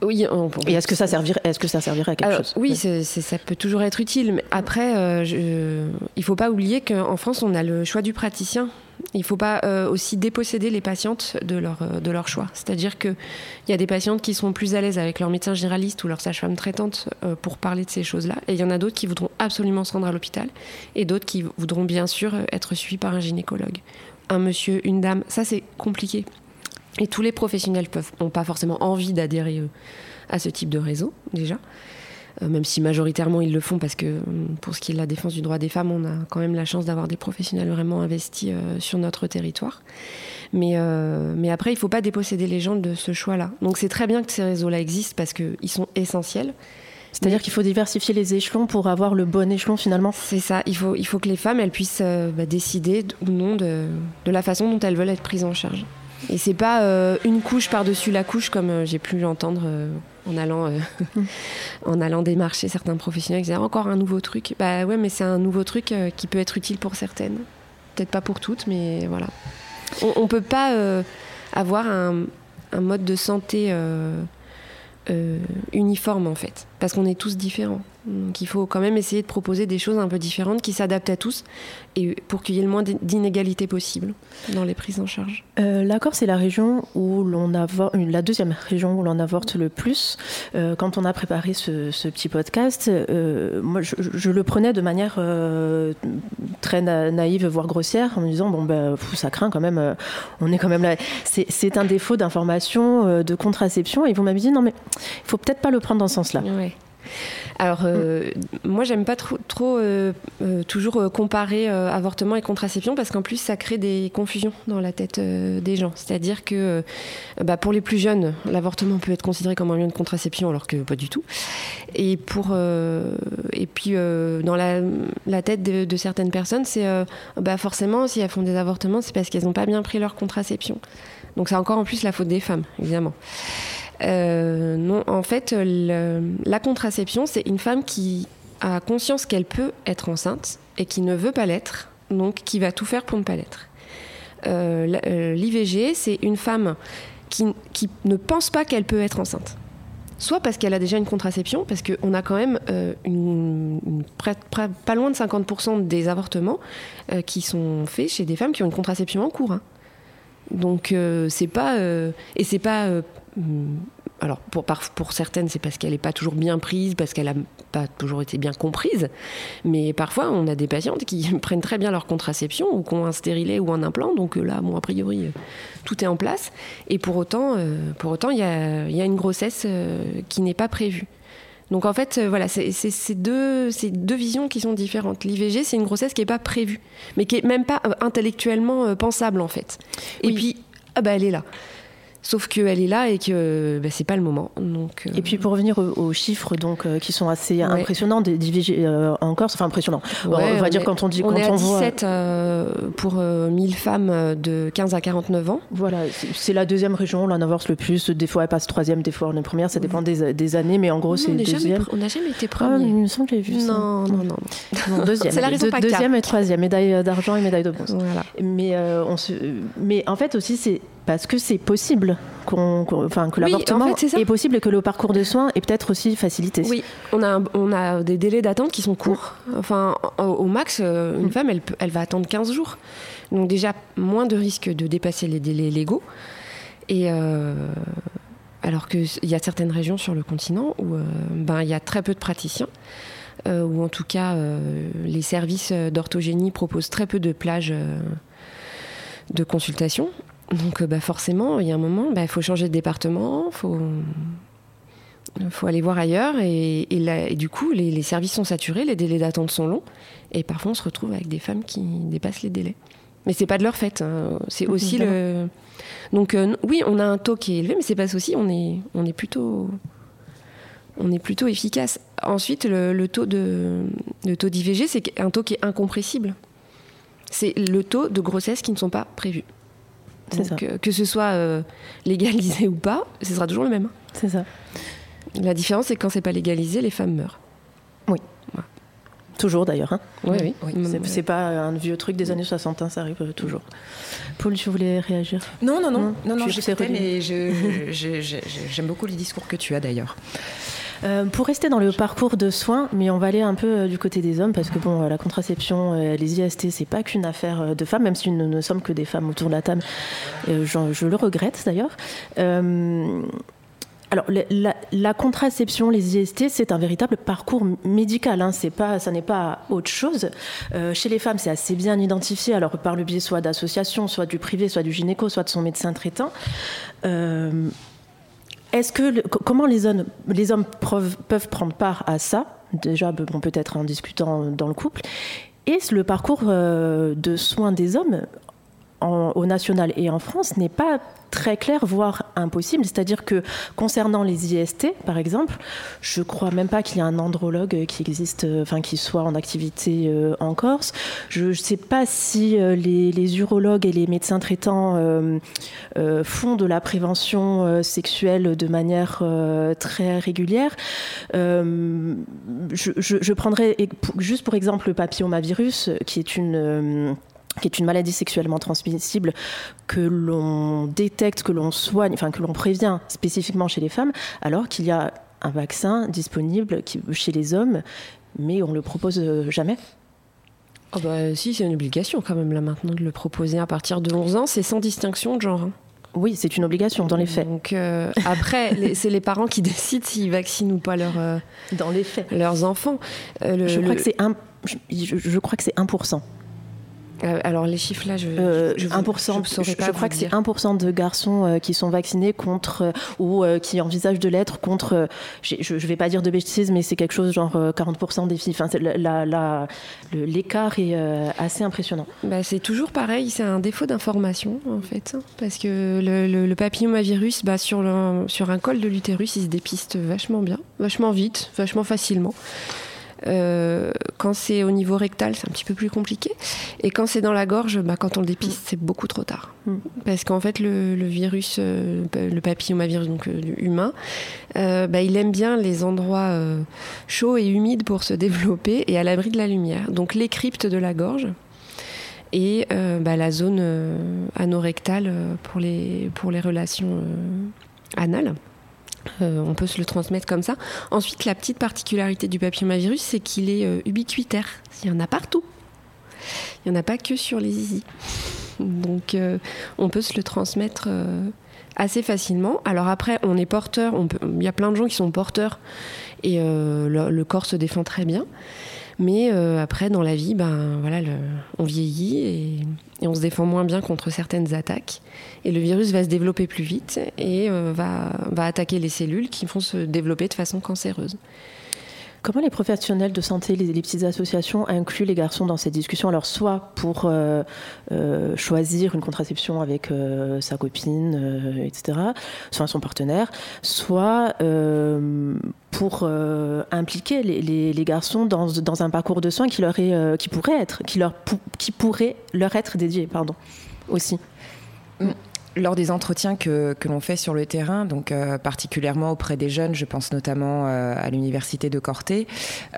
Oui, Et est-ce que ça servirait, est-ce que ça servirait à quelque chose? Oui, ça peut toujours être utile. Mais après, euh, je, il faut pas oublier qu'en France, on a le choix du praticien. Il ne faut pas euh, aussi déposséder les patientes de leur, euh, de leur choix. C'est-à-dire qu'il y a des patientes qui sont plus à l'aise avec leur médecin généraliste ou leur sage-femme traitante pour parler de ces choses-là. Et il y en a d'autres qui voudront absolument se rendre à l'hôpital. Et d'autres qui voudront bien sûr être suivis par un gynécologue. Un monsieur, une dame, ça c'est compliqué. Et tous les professionnels n'ont pas forcément envie d'adhérer euh, à ce type de réseau, déjà. Euh, même si majoritairement ils le font, parce que hum, pour ce qui est de la défense du droit des femmes, on a quand même la chance d'avoir des professionnels vraiment investis euh, sur notre territoire. Mais, mais après, il ne faut pas déposséder les gens de ce choix-là. Donc c'est très bien que ces réseaux-là existent parce qu'ils sont essentiels. C'est-à-dire qu'il faut diversifier les échelons pour avoir le bon échelon finalement C'est ça, il faut, il faut que les femmes elles puissent bah, décider ou non de, de la façon dont elles veulent être prises en charge. Et c'est pas euh, une couche par-dessus la couche comme euh, j'ai pu l'entendre euh, en allant <laughs> en allant démarcher certains professionnels qui disaient encore un nouveau truc. Bah ouais, mais c'est un nouveau truc qui peut être utile pour certaines. Peut-être pas pour toutes, mais voilà. On, on peut pas avoir un, mode de santé uniforme en fait, parce qu'on est tous différents. Donc il faut quand même essayer de proposer des choses un peu différentes qui s'adaptent à tous et pour qu'il y ait le moins d'inégalités possible dans les prises en charge. Euh, la Corse est la région où l'on avorte, la deuxième région où l'on avorte le plus. Euh, quand on a préparé ce, petit podcast, euh, moi je, le prenais de manière très naïve, voire grossière, en me disant bon ben ça craint quand même, on est quand même là. C'est un défaut d'information, de contraception, et vous m'avez dit non mais il faut peut-être pas le prendre dans ce sens-là. Alors, euh, moi, j'aime pas trop, euh, euh, toujours comparer avortement et contraception parce qu'en plus, ça crée des confusions dans la tête des gens. C'est-à-dire que bah, pour les plus jeunes, l'avortement peut être considéré comme un moyen de contraception alors que pas du tout. Et, pour, et puis, dans la, tête de, certaines personnes, c'est bah, forcément, si elles font des avortements, c'est parce qu'elles n'ont pas bien pris leur contraception. Donc, c'est encore en plus la faute des femmes, évidemment. Euh, non, en fait, la contraception, c'est une femme qui a conscience qu'elle peut être enceinte et qui ne veut pas l'être, donc qui va tout faire pour ne pas l'être. Euh, euh, L'IVG, c'est une femme qui, ne pense pas qu'elle peut être enceinte. Soit parce qu'elle a déjà une contraception, parce qu'on a quand même pas loin de 50% des avortements qui sont faits chez des femmes qui ont une contraception en cours. Hein. Donc c'est pas et c'est pas. Alors pour, pour certaines, c'est parce qu'elle n'est pas toujours bien prise, parce qu'elle n'a pas toujours été bien comprise. Mais parfois, on a des patientes qui <laughs> prennent très bien leur contraception ou qui ont un stérilet ou un implant. Donc là, bon, a priori, euh, tout est en place. Et pour autant, euh, pour autant, il y a, y a, une grossesse euh, qui n'est pas prévue. Donc en fait, voilà, c'est deux, deux visions qui sont différentes. L'IVG, c'est une grossesse qui n'est pas prévue, mais qui est même pas intellectuellement pensable en fait. Et puis, ah bah, elle est là. Sauf qu'elle est là et que bah, c'est pas le moment. Donc, Et puis pour revenir aux, chiffres donc, qui sont assez impressionnants, des d'IVG en Corse, enfin impressionnants. on va dire quand on dit on quand est à on 17 voit... pour 1000 femmes de 15 à 49 ans. Voilà, c'est la deuxième région, la Navarre le plus. Des fois elle passe troisième, des fois on est première, ça dépend des, des années, mais en gros c'est deuxième. on n'a jamais été premier. Ah, il me semble que j'ai vu non, ça. Non, non, non. deuxième. <laughs> c'est la raison pas Deuxième et troisième, médaille d'argent et médaille de bronze. Voilà. Mais, on se... mais en fait aussi c'est parce que c'est possible qu'on, enfin, que l'avortement en fait, est, est, possible et que le parcours de soins est peut-être aussi facilité. Oui, on a, on a des délais d'attente qui sont courts. Enfin, au max, une femme, elle, elle va attendre 15 jours. Donc déjà, moins de risques de dépasser les délais légaux. Et euh, alors qu'il y a certaines régions sur le continent où euh, ben, il y a très peu de praticiens. Euh, ou en tout cas, les services d'orthogénie proposent très peu de plages de consultation. Donc bah, forcément, il y a un moment, il bah, faut changer de département, il faut, faut aller voir ailleurs. Et, et, du coup, les, les, services sont saturés, les délais d'attente sont longs. Et parfois, on se retrouve avec des femmes qui dépassent les délais. Mais c'est pas de leur fait. Hein. C'est aussi le. Donc euh, oui, on a un taux qui est élevé, mais c'est pas aussi. On est, on est plutôt, on est plutôt efficace. Ensuite, le, le taux de, le taux d'IVG, c'est un taux qui est incompressible. C'est le taux de grossesse qui ne sont pas prévus. Donc, euh, que ce soit euh, légalisé ou pas, ce sera toujours le même. C'est ça. La différence, c'est que quand c'est pas légalisé, les femmes meurent. Oui. Toujours d'ailleurs. Hein oui, oui. C'est pas un vieux truc des années 60, hein, ça arrive toujours. Paul, tu voulais réagir? Non, non, non, non, non, mais j'aime beaucoup les discours que tu as d'ailleurs. Euh, pour rester dans le parcours de soins, mais on va aller un peu euh, du côté des hommes parce que bon, euh, la contraception, les IST, c'est pas qu'une affaire de femmes, même si nous ne sommes que des femmes autour de la table. je le regrette d'ailleurs. Alors, la, contraception, les IST, c'est un véritable parcours médical. Hein. C'est pas, ça n'est pas autre chose. chez les femmes, c'est assez bien identifié, alors par le biais soit d'associations, soit du privé, soit du gynéco, soit de son médecin traitant. Est-ce que comment les hommes, peuvent prendre part à ça? Déjà, peut-être en discutant dans le couple. Et le parcours euh, de soins des hommes au national et en France n'est pas très clair, voire impossible. C'est-à-dire que concernant les IST, par exemple, je crois même pas qu'il y ait un andrologue qui existe, euh, enfin qui soit en activité euh, en Corse. Je ne sais pas si euh, les, urologues et les médecins traitants font de la prévention sexuelle de manière très régulière. Je, je, prendrai juste pour exemple le papillomavirus, qui est une qui est une maladie sexuellement transmissible que l'on détecte, que l'on soigne, enfin que l'on prévient spécifiquement chez les femmes, alors qu'il y a un vaccin disponible chez les hommes, mais on ne le propose euh, jamais. Oh bah si, c'est une obligation quand même là maintenant de le proposer à partir de 11 ans, c'est sans distinction de genre. Hein. Oui, c'est une obligation dans les faits. Donc euh, après, c'est les parents qui <laughs> décident s'ils vaccinent ou pas leurs euh, dans les faits leurs enfants. je, crois que c'est un, je, je, crois que c'est 1%. Euh, alors les chiffres là, je, 1%, euh, je, je crois que c'est 1% de garçons euh, qui sont vaccinés contre ou qui envisagent de l'être contre. je ne vais pas dire de bêtises, mais c'est quelque chose genre 40% des filles. Enfin, l'écart est assez impressionnant. Bah, c'est toujours pareil, c'est un défaut d'information en fait, hein, parce que le, le, papillomavirus, bah, sur, sur un col de l'utérus, il se dépiste vachement bien, vachement vite, vachement facilement. Euh, quand c'est au niveau rectal, c'est un petit peu plus compliqué. Et quand c'est dans la gorge, bah, quand on le dépiste, c'est beaucoup trop tard. Mm. Parce qu'en fait, le, virus, euh, le papillomavirus donc, euh, humain, bah, il aime bien les endroits chauds et humides pour se <laughs> développer et à l'abri de la lumière. Donc les cryptes de la gorge et bah, la zone anorectale pour les, pour les relations anales. Euh, on peut se le transmettre comme ça. Ensuite, la petite particularité du papillomavirus, c'est qu'il est euh, ubiquitaire. Il y en a partout. Il n'y en a pas que sur les zizi. Donc, euh, on peut se le transmettre assez facilement. Alors après, on est porteur. Il y a plein de gens qui sont porteurs et le, corps se défend très bien. Mais après, dans la vie, ben, voilà, on vieillit et, on se défend moins bien contre certaines attaques. Et le virus va se développer plus vite et euh, va, va, attaquer les cellules qui vont se développer de façon cancéreuse. Comment les professionnels de santé, les, petites associations incluent les garçons dans ces discussions? Alors, soit pour euh, euh, choisir une contraception avec euh, sa copine, etc., soit son partenaire, soit pour impliquer les, garçons dans, un parcours de soins qui, leur pourrait être, leur, être dédié, aussi. Mm lors des entretiens que, l'on fait sur le terrain, donc euh, particulièrement auprès des jeunes, je pense notamment euh, à l'université de Corté,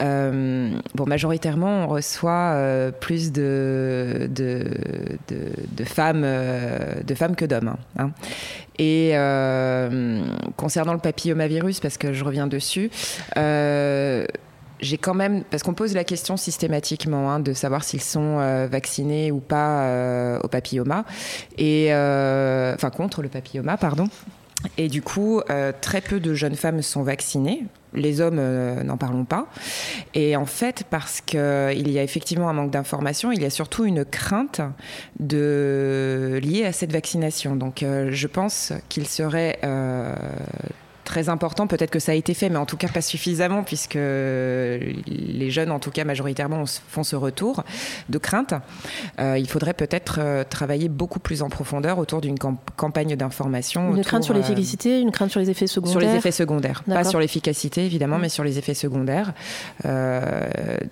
euh, bon, majoritairement on reçoit plus de, femmes, de femmes que d'hommes. Hein, hein. Et concernant le papillomavirus, parce que je reviens dessus, j'ai quand même, parce qu'on pose la question systématiquement hein, de savoir s'ils sont euh, vaccinés ou pas euh, au papilloma, et euh, enfin contre le papilloma, pardon. Et du coup, très peu de jeunes femmes sont vaccinées. Les hommes, n'en parlons pas. Et en fait, parce qu'il y a effectivement un manque d'information, il y a surtout une crainte de... liée à cette vaccination. Donc, je pense qu'il serait très important. Peut-être que ça a été fait, mais en tout cas pas suffisamment, puisque les jeunes, en tout cas majoritairement, font ce retour de crainte. Euh, il faudrait peut-être euh, travailler beaucoup plus en profondeur autour d'une campagne d'information. Une crainte sur euh, l'efficacité, une crainte sur les effets secondaires Sur les effets secondaires. Pas sur l'efficacité, évidemment, mm. mais sur les effets secondaires.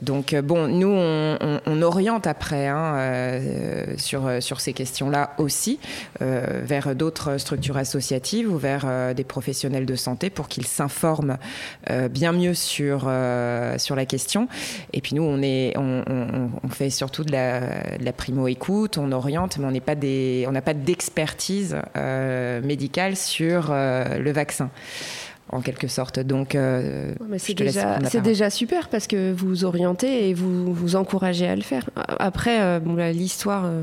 donc, bon, nous, on, oriente après hein, sur, sur ces questions-là aussi, vers d'autres structures associatives ou vers des professionnels de santé pour qu'ils s'informent euh, bien mieux sur, euh, sur la question. Et puis nous, on, est, on, fait surtout de la, primo-écoute, on oriente, mais on n'a pas, d'expertise euh, médicale sur le vaccin en quelque sorte. Donc, c'est déjà, déjà, super parce que vous orientez et vous vous encouragez à le faire. Après, l'histoire euh,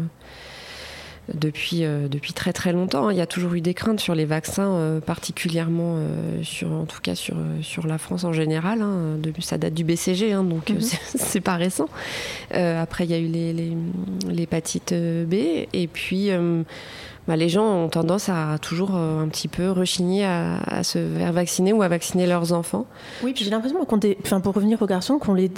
depuis très très longtemps. Il y a toujours eu des craintes sur les vaccins, euh, particulièrement euh, sur, en tout cas sur, sur la France en général. Hein. ça date du BCG, hein, donc mhm. <laughs> c'est pas récent. après, il y a eu l'hépatite les, B, et puis bah, les gens ont tendance à toujours un petit peu rechigner à, se faire vacciner ou à vacciner leurs enfants. Oui, puis j'ai l'impression qu'on, enfin, pour revenir aux garçons, qu'on les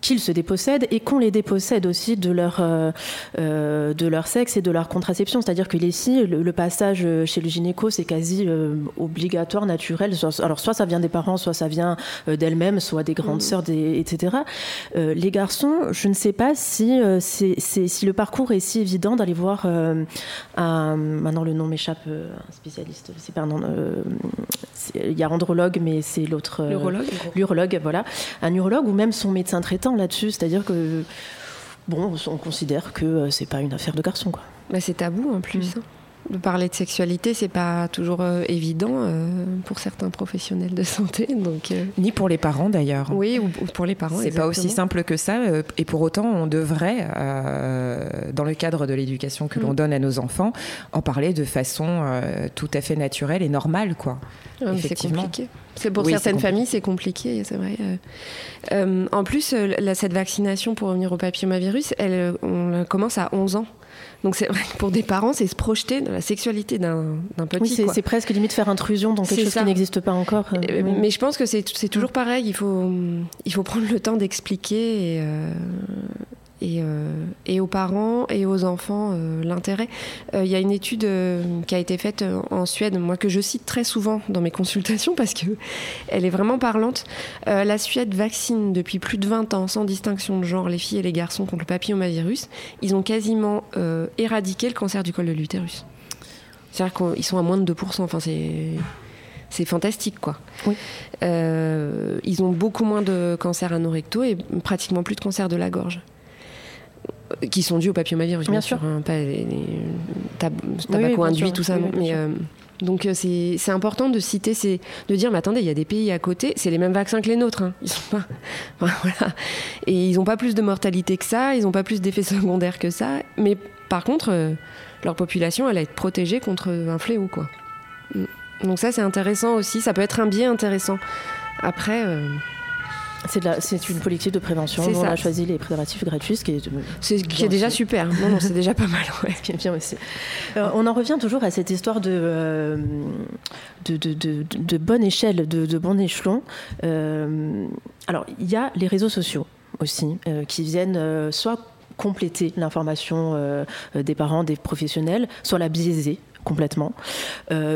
qu'ils se dépossèdent et qu'on les dépossède aussi de leur, euh, euh, de leur sexe et de leur contraception. C'est-à-dire que les filles, le, passage chez le gynéco, c'est quasi euh, obligatoire, naturel. Alors soit ça vient des parents, soit ça vient d'elles-mêmes, soit des grandes mmh. sœurs, etc. les garçons, je ne sais pas si, si le parcours est si évident d'aller voir un, maintenant le nom m'échappe, un spécialiste, c'est pas il y a andrologue, mais c'est l'autre. L'urologue. L'urologue, voilà. Un urologue ou même son médecin traitant là-dessus, c'est-à-dire que bon, on considère que euh, c'est pas une affaire de garçon, quoi. Bah, c'est tabou en plus. Mm. De parler de sexualité, c'est pas toujours euh, évident euh, pour certains professionnels de santé, donc ni pour les parents d'ailleurs. Oui, ou, pour les parents. C'est pas aussi simple que ça, et pour autant, on devrait, dans le cadre de l'éducation que l'on mm. donne à nos enfants, en parler de façon tout à fait naturelle et normale, quoi. Effectivement. C'est compliqué. C'est pour certaines familles, c'est compliqué, c'est vrai. Euh, euh, en plus, euh, cette vaccination pour revenir au papillomavirus, elle, on commence à 11 ans. Donc c'est vrai que pour des parents, c'est se projeter dans la sexualité d'un petit. Oui, c'est presque limite faire intrusion dans quelque chose qui n'existe pas encore. Mais je pense que c'est toujours pareil. Il faut, il faut prendre le temps d'expliquer et, euh, et, aux parents et aux enfants euh, l'intérêt. Euh, il y a une étude qui a été faite en Suède, moi que je cite très souvent dans mes consultations parce que <laughs> elle est vraiment parlante. la Suède vaccine depuis plus de 20 ans, sans distinction de genre, les filles et les garçons contre le papillomavirus. Ils ont quasiment éradiqué le cancer du col de l'utérus. C'est-à-dire qu'ils sont à moins de 2%. Enfin, c'est c'est fantastique quoi. Oui. ils ont beaucoup moins de cancer anorectaux et pratiquement plus de cancer de la gorge qui sont dus au papillomavirus, bien, bien sûr, hein, pas les, tabac induit, tout ça. mais, euh, donc euh, c'est important de citer, de dire, mais attendez, il y a des pays à côté, c'est les mêmes vaccins que les nôtres. Hein. Ils sont pas, <laughs> voilà. Et ils n'ont pas plus de mortalité que ça, ils n'ont pas plus d'effets <laughs> secondaires que ça. Mais par contre, euh, leur population, elle va être protégée contre un fléau, quoi. Mm. Donc ça, c'est intéressant aussi. Ça peut être un biais intéressant. Après. C'est une politique de prévention. On a choisi les préservatifs gratuits, ce qui est, qui est déjà super. Non, non, c'est déjà pas mal. Ouais. Ce qui est bien aussi. Euh, on en revient toujours à cette histoire de, euh, de, de, de, bonne échelle, de, bon échelon. Euh, alors, il y a les réseaux sociaux aussi, qui viennent soit compléter l'information des parents, des professionnels, soit la biaiser complètement,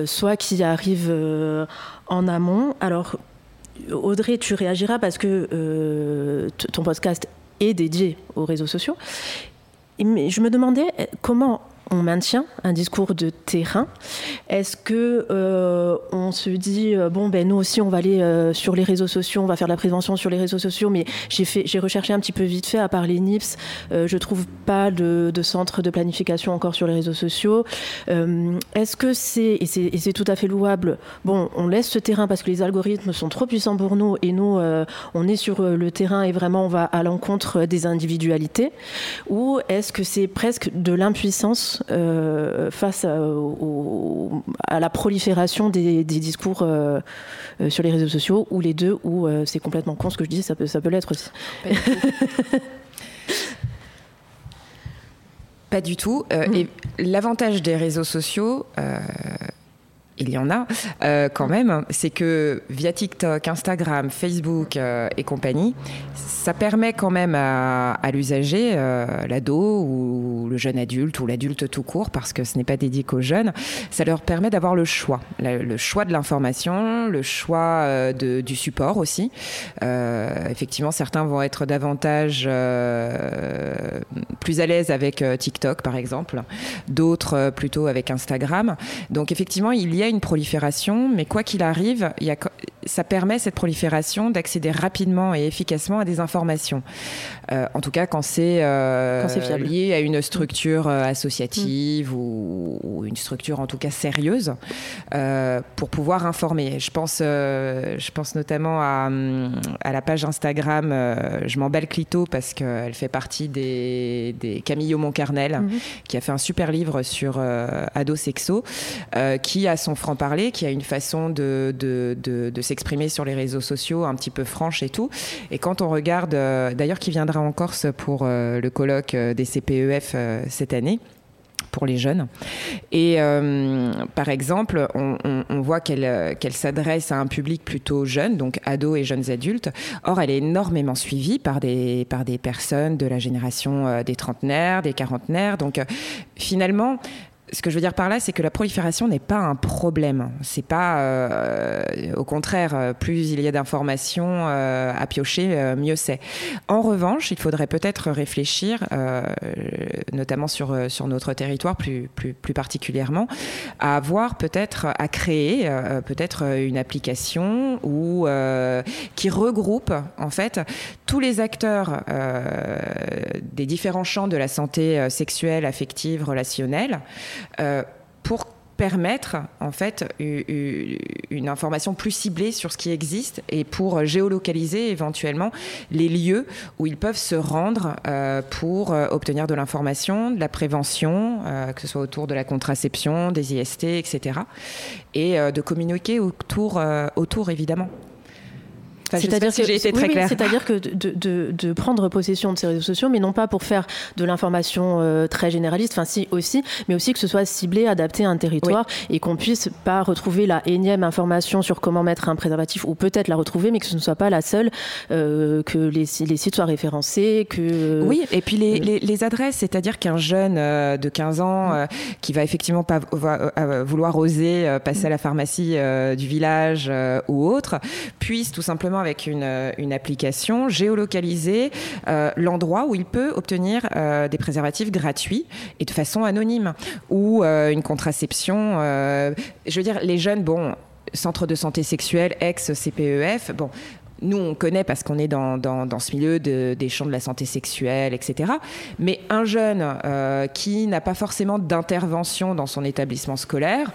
soit qui arrive en amont. Alors, Audrey, tu réagiras parce que ton podcast est dédié aux réseaux sociaux. Mais je me demandais comment on maintient un discours de terrain Est-ce que euh, on se dit euh, bon ben nous aussi on va aller euh, sur les réseaux sociaux, on va faire de la prévention sur les réseaux sociaux, mais j'ai recherché un petit peu vite fait à part les NIPS, je trouve pas de, de, centre de planification encore sur les réseaux sociaux. Est-ce que c'est et c'est tout à fait louable Bon, on laisse ce terrain parce que les algorithmes sont trop puissants pour nous et nous on est sur le terrain et vraiment on va à l'encontre des individualités ou est-ce que c'est presque de l'impuissance euh, face à, la prolifération des, discours euh, euh, sur les réseaux sociaux, ou les deux, ou c'est complètement con ce que je dis, ça peut, ça peut l'être aussi. Pas du tout. Mm. Et l'avantage des réseaux sociaux, il y en a euh, quand même, c'est que via TikTok, Instagram, Facebook euh, et compagnie, ça permet quand même à, l'usager, euh, l'ado ou le jeune adulte ou l'adulte tout court, parce que ce n'est pas dédié qu'aux jeunes, ça leur permet d'avoir le choix, le, choix de l'information, le choix du support aussi. effectivement, certains vont être davantage plus à l'aise avec TikTok, par exemple, d'autres plutôt avec Instagram. Donc effectivement, il y a une prolifération, mais quoi qu'il arrive, il y a, ça permet cette prolifération d'accéder rapidement et efficacement à des informations. Euh, en tout cas, quand c'est euh, lié à une structure euh, associative ou, une structure en tout cas sérieuse pour pouvoir informer. Je pense, je pense notamment à, à, la page Instagram Je m'emballe Clito parce qu'elle fait partie des, des Camille Montcarnel mhm. qui a fait un super livre sur ado sexo qui a son franc-parler, qui a une façon de, de, de, s'exprimer sur les réseaux sociaux un petit peu franche et tout. Et quand on regarde, d'ailleurs qui viendra en Corse pour euh, le colloque euh, des CPEF euh, cette année pour les jeunes. Et par exemple, on, voit qu'elle qu'elle s'adresse à un public plutôt jeune, donc ados et jeunes adultes. Or, elle est énormément suivie par des, par des personnes de la génération des trentenaires, des quarantenaires. Donc, finalement, ce que je veux dire par là, c'est que la prolifération n'est pas un problème. C'est pas, euh, au contraire, euh, plus il y a d'informations euh, à piocher, mieux c'est. En revanche, il faudrait peut-être réfléchir, notamment sur sur notre territoire plus plus plus particulièrement, à avoir peut-être à créer peut-être une application ou qui regroupe en fait tous les acteurs des différents champs de la santé sexuelle, affective, relationnelle. Euh, pour permettre en fait une information plus ciblée sur ce qui existe et pour géolocaliser éventuellement les lieux où ils peuvent se rendre euh, pour euh, obtenir de l'information, de la prévention, que ce soit autour de la contraception, des IST, etc. Et de communiquer autour, autour évidemment c'est-à-dire que j'ai été très C'est-à-dire que de, prendre possession de ces réseaux sociaux, mais non pas pour faire de l'information euh, très généraliste, enfin si aussi, mais aussi que ce soit ciblé, adapté à un territoire et qu'on puisse pas retrouver la énième information sur comment mettre un préservatif ou peut-être la retrouver, mais que ce ne soit pas la seule, euh, que les, les, sites soient référencés, que oui, et puis les, euh, les, adresses, c'est-à-dire qu'un jeune de 15 ans qui va effectivement pas vouloir oser passer à la pharmacie du village ou autre, puisse tout simplement avec une, une application, géolocaliser euh, l'endroit où il peut obtenir euh, des préservatifs gratuits et de façon anonyme ou euh, une contraception. je veux dire, les jeunes, bon, centre de santé sexuelle, ex-CPEF, bon, nous, on connaît parce qu'on est dans, dans, ce milieu de, des champs de la santé sexuelle, etc. Mais un jeune qui n'a pas forcément d'intervention dans son établissement scolaire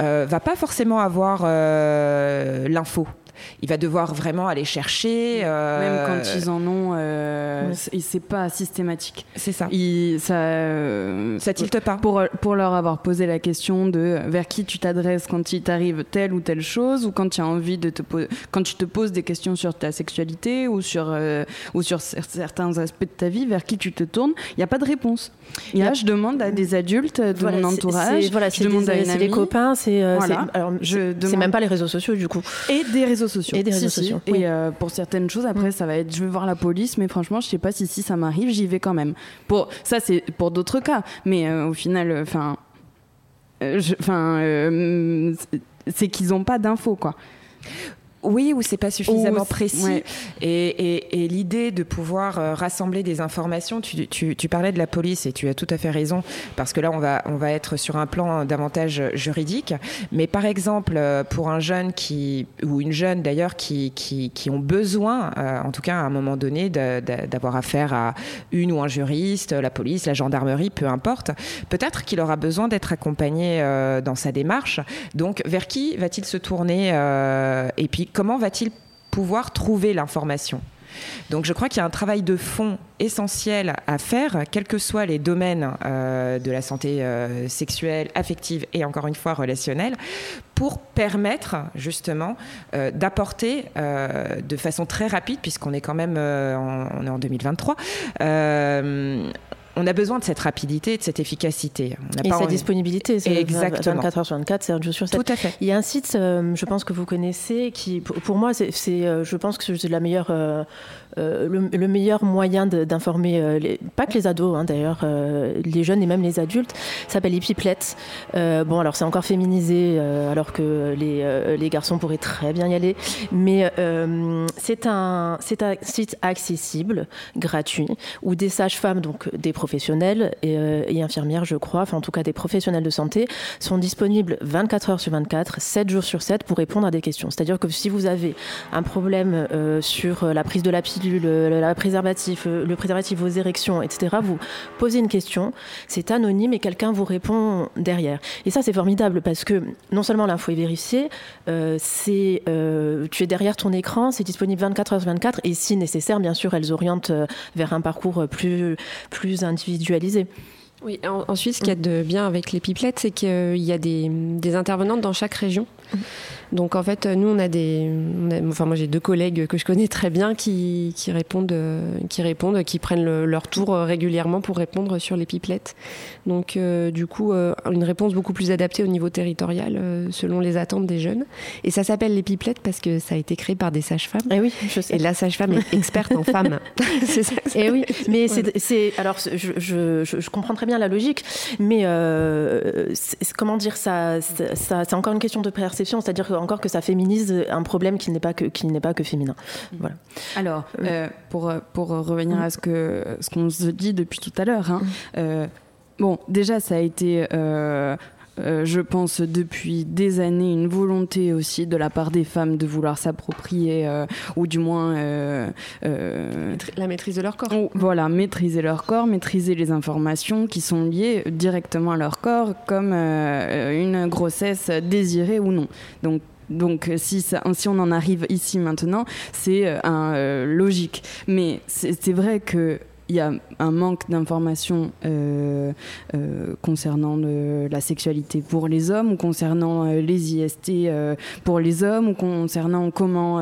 euh, va pas forcément avoir l'info il va devoir vraiment aller chercher. Euh, Même quand ils en ont, euh, c'est pas systématique. C'est ça. ça, euh, ça tilte pas. Pour, pour leur avoir posé la question de vers qui tu t'adresses quand il t'arrive telle ou telle chose, ou quand tu as envie de te quand tu te poses des questions sur ta sexualité ou sur, euh, ou sur certains aspects de ta vie, vers qui tu te tournes, il n'y a pas de réponse. Là, je demande à des adultes de mon entourage, voilà, je demande à les copains, c'est voilà. c'est même pas les réseaux sociaux du coup. Et des réseaux sociaux. Et des réseaux sociaux. Et pour certaines choses, après, mm. ça va être je vais voir la police, mais franchement, je sais pas si, si ça m'arrive, j'y vais quand même. Pour, ça, c'est pour d'autres cas. Mais au final, enfin. Enfin, c'est qu'ils n'ont pas d'infos, quoi. Oui, ou c'est pas suffisamment précis. Et, l'idée de pouvoir euh, rassembler des informations, tu, parlais de la police et tu as tout à fait raison, parce que là, on va, on va être sur un plan davantage juridique. Mais par exemple, euh, pour un jeune qui, ou une jeune d'ailleurs, qui, qui, ont besoin, euh, en tout cas à un moment donné, d'avoir affaire à une ou un juriste, la police, la gendarmerie, peu importe, peut-être qu'il aura besoin d'être accompagné dans sa démarche. Donc, vers qui va-t-il se tourner Et puis, comment va-t-il pouvoir trouver l'information? Donc je crois qu'il y a un travail de fond essentiel à faire, quels que soient les domaines euh, de la santé euh, sexuelle, affective et encore une fois relationnelle, pour permettre justement euh, d'apporter de façon très rapide, puisqu'on est quand même en 2023, on a besoin de cette rapidité, de cette efficacité. et sa disponibilité, c'est Exactement. 24 heures sur 24, c'est sur 7. Tout à fait. Il y a un site, euh, je pense que vous connaissez, qui, pour moi, c'est, euh, je pense que c'est la meilleure euh, le, meilleur moyen d'informer, euh, pas que les ados hein, d'ailleurs, les jeunes et même les adultes, s'appelle Epiplet. bon, alors c'est encore féminisé, alors que les, les, garçons pourraient très bien y aller, mais c'est un, un site accessible, gratuit, où des sages-femmes, donc des professionnels et, et, infirmières, je crois, enfin en tout cas des professionnels de santé, sont disponibles 24 heures sur 24, 7 jours sur 7 pour répondre à des questions. C'est-à-dire que si vous avez un problème sur la prise de la pilule, le, préservatif, le, préservatif, vos érections, etc. Vous posez une question, c'est anonyme et quelqu'un vous répond derrière. Et ça, c'est formidable parce que non seulement l'info est vérifiée, euh, c'est, euh, tu es derrière ton écran, c'est disponible 24 heures sur 24 et si nécessaire, bien sûr, elles orientent euh, vers un parcours plus, plus individualisé. Oui, ensuite, ce qu'il y a de bien avec les pipelettes, c'est qu'il y a des, des intervenantes dans chaque région. Donc en fait, nous on a des, enfin moi j'ai deux collègues que je connais très bien qui, qui répondent, qui répondent, qui prennent leur tour régulièrement pour répondre sur les pipelettes. Donc euh, du coup, euh, une réponse beaucoup plus adaptée au niveau territorial euh, selon les attentes des jeunes. Et ça s'appelle les pipelettes parce que ça a été créé par des sages-femmes. Et eh oui, je sais. Et la sage-femme est experte en femmes. <laughs> <laughs> c'est ça. Et eh oui, mais c'est, alors je, je, je, comprends très bien la logique, mais comment dire ça, ça, c'est encore une question de perception, c'est-à-dire encore que ça féminise un problème qui n'est pas que, qui n'est pas que féminin. Voilà. Alors, euh, pour, pour revenir à ce que ce qu'on se dit depuis tout à l'heure, hein, euh, bon, déjà ça a été euh, je pense depuis des années une volonté aussi de la part des femmes de vouloir s'approprier euh, ou du moins euh, la maîtrise de leur corps. voilà, maîtriser leur corps, maîtriser les informations qui sont liées directement à leur corps comme une grossesse désirée ou non. Donc donc si, si on en arrive ici maintenant, c'est logique. Mais c'est vrai que il y a un manque d'informations euh, euh, concernant la sexualité pour les hommes ou concernant euh, les IST pour les hommes ou concernant comment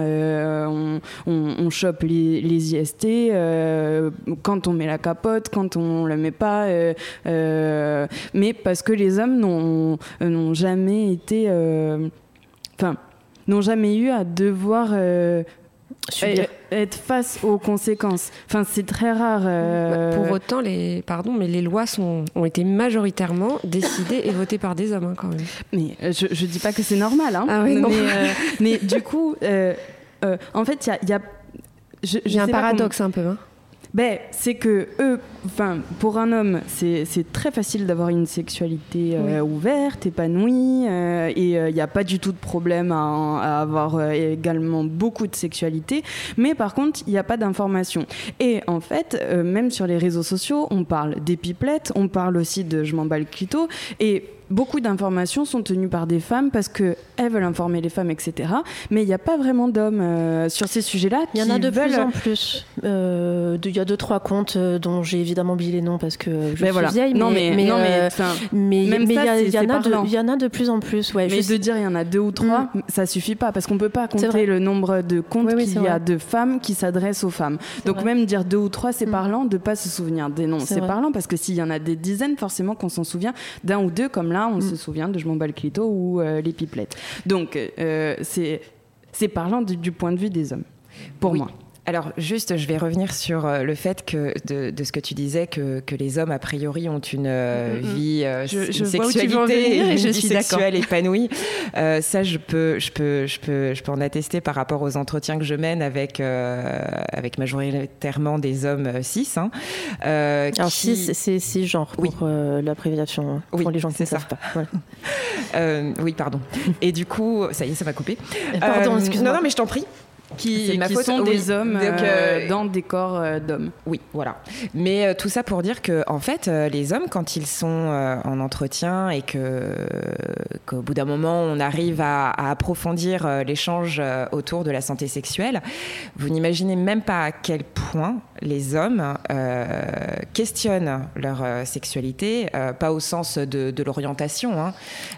on, chope les, les IST quand on met la capote, quand on la met pas, mais parce que les hommes n'ont jamais été, enfin, n'ont jamais eu à devoir être face aux conséquences. Enfin, c'est très rare. Euh, Pour autant, les pardon, mais les lois sont, ont été majoritairement décidées et votées par des hommes hein, quand même. Mais euh, je, je dis pas que c'est normal, hein. Ah mais, euh, mais, du coup, en fait, il y a, y a un paradoxe un peu. Hein ben, c'est que eux, enfin, pour un homme, c'est très facile d'avoir une sexualité euh, ouverte, épanouie, euh, et il euh, n'y a pas du tout de problème à, avoir également beaucoup de sexualité. Mais par contre, il n'y a pas d'information. Et en fait, même sur les réseaux sociaux, on parle des pipelettes, on parle aussi de je m'en bats le clito, et beaucoup d'informations sont tenues par des femmes parce qu'elles veulent informer les femmes, etc. Mais il n'y a pas vraiment d'hommes euh, sur ces sujets-là. Il y en a de plus en plus. Euh, il y a deux, trois comptes euh, dont j'ai évidemment oublié les noms parce que je suis vieille. Non, mais, mais, mais, il y, en a de, y en a de plus en plus. Ouais, mais de dire il y en a deux ou trois, mm. ça suffit pas parce qu'on peut pas compter le nombre de comptes qu'il y a de femmes qui s'adressent aux femmes. Donc même dire deux ou trois, c'est mm. parlant. De pas se souvenir des noms, c'est parlant parce que s'il y en a des dizaines, forcément qu'on s'en souvient d'un ou deux comme là on mm. se souvient de Je m'en bats le clito ou euh, les pipelettes. Donc, euh, c'est C'est parlant du, point de vue des hommes, pour moi. Alors juste, je vais revenir sur euh, le fait que de, ce que tu disais que, que, les hommes a priori ont une euh, vie, euh, une sexualité et <laughs> une je vie sexuelle épanouie. ça, je peux, je peux, je peux, je peux en attester par rapport aux entretiens que je mène avec avec majoritairement des hommes cis. Hein, Alors cis, c'est cisgenre pour oui. la prévention hein, pour les gens qui ne savent pas. oui, pardon. et du coup, ça y est, ça m'a coupé. Pardon, excuse-moi. Non, non, mais je t'en prie qui, sont des hommes euh, euh, dans des corps euh, d'hommes. Oui, voilà. Mais tout ça pour dire que, en fait, les hommes, quand ils sont en entretien et que qu'au bout d'un moment, on arrive à, approfondir l'échange autour de la santé sexuelle, vous n'imaginez même pas à quel point les hommes questionnent leur sexualité, pas au sens de, de l'orientation, hein,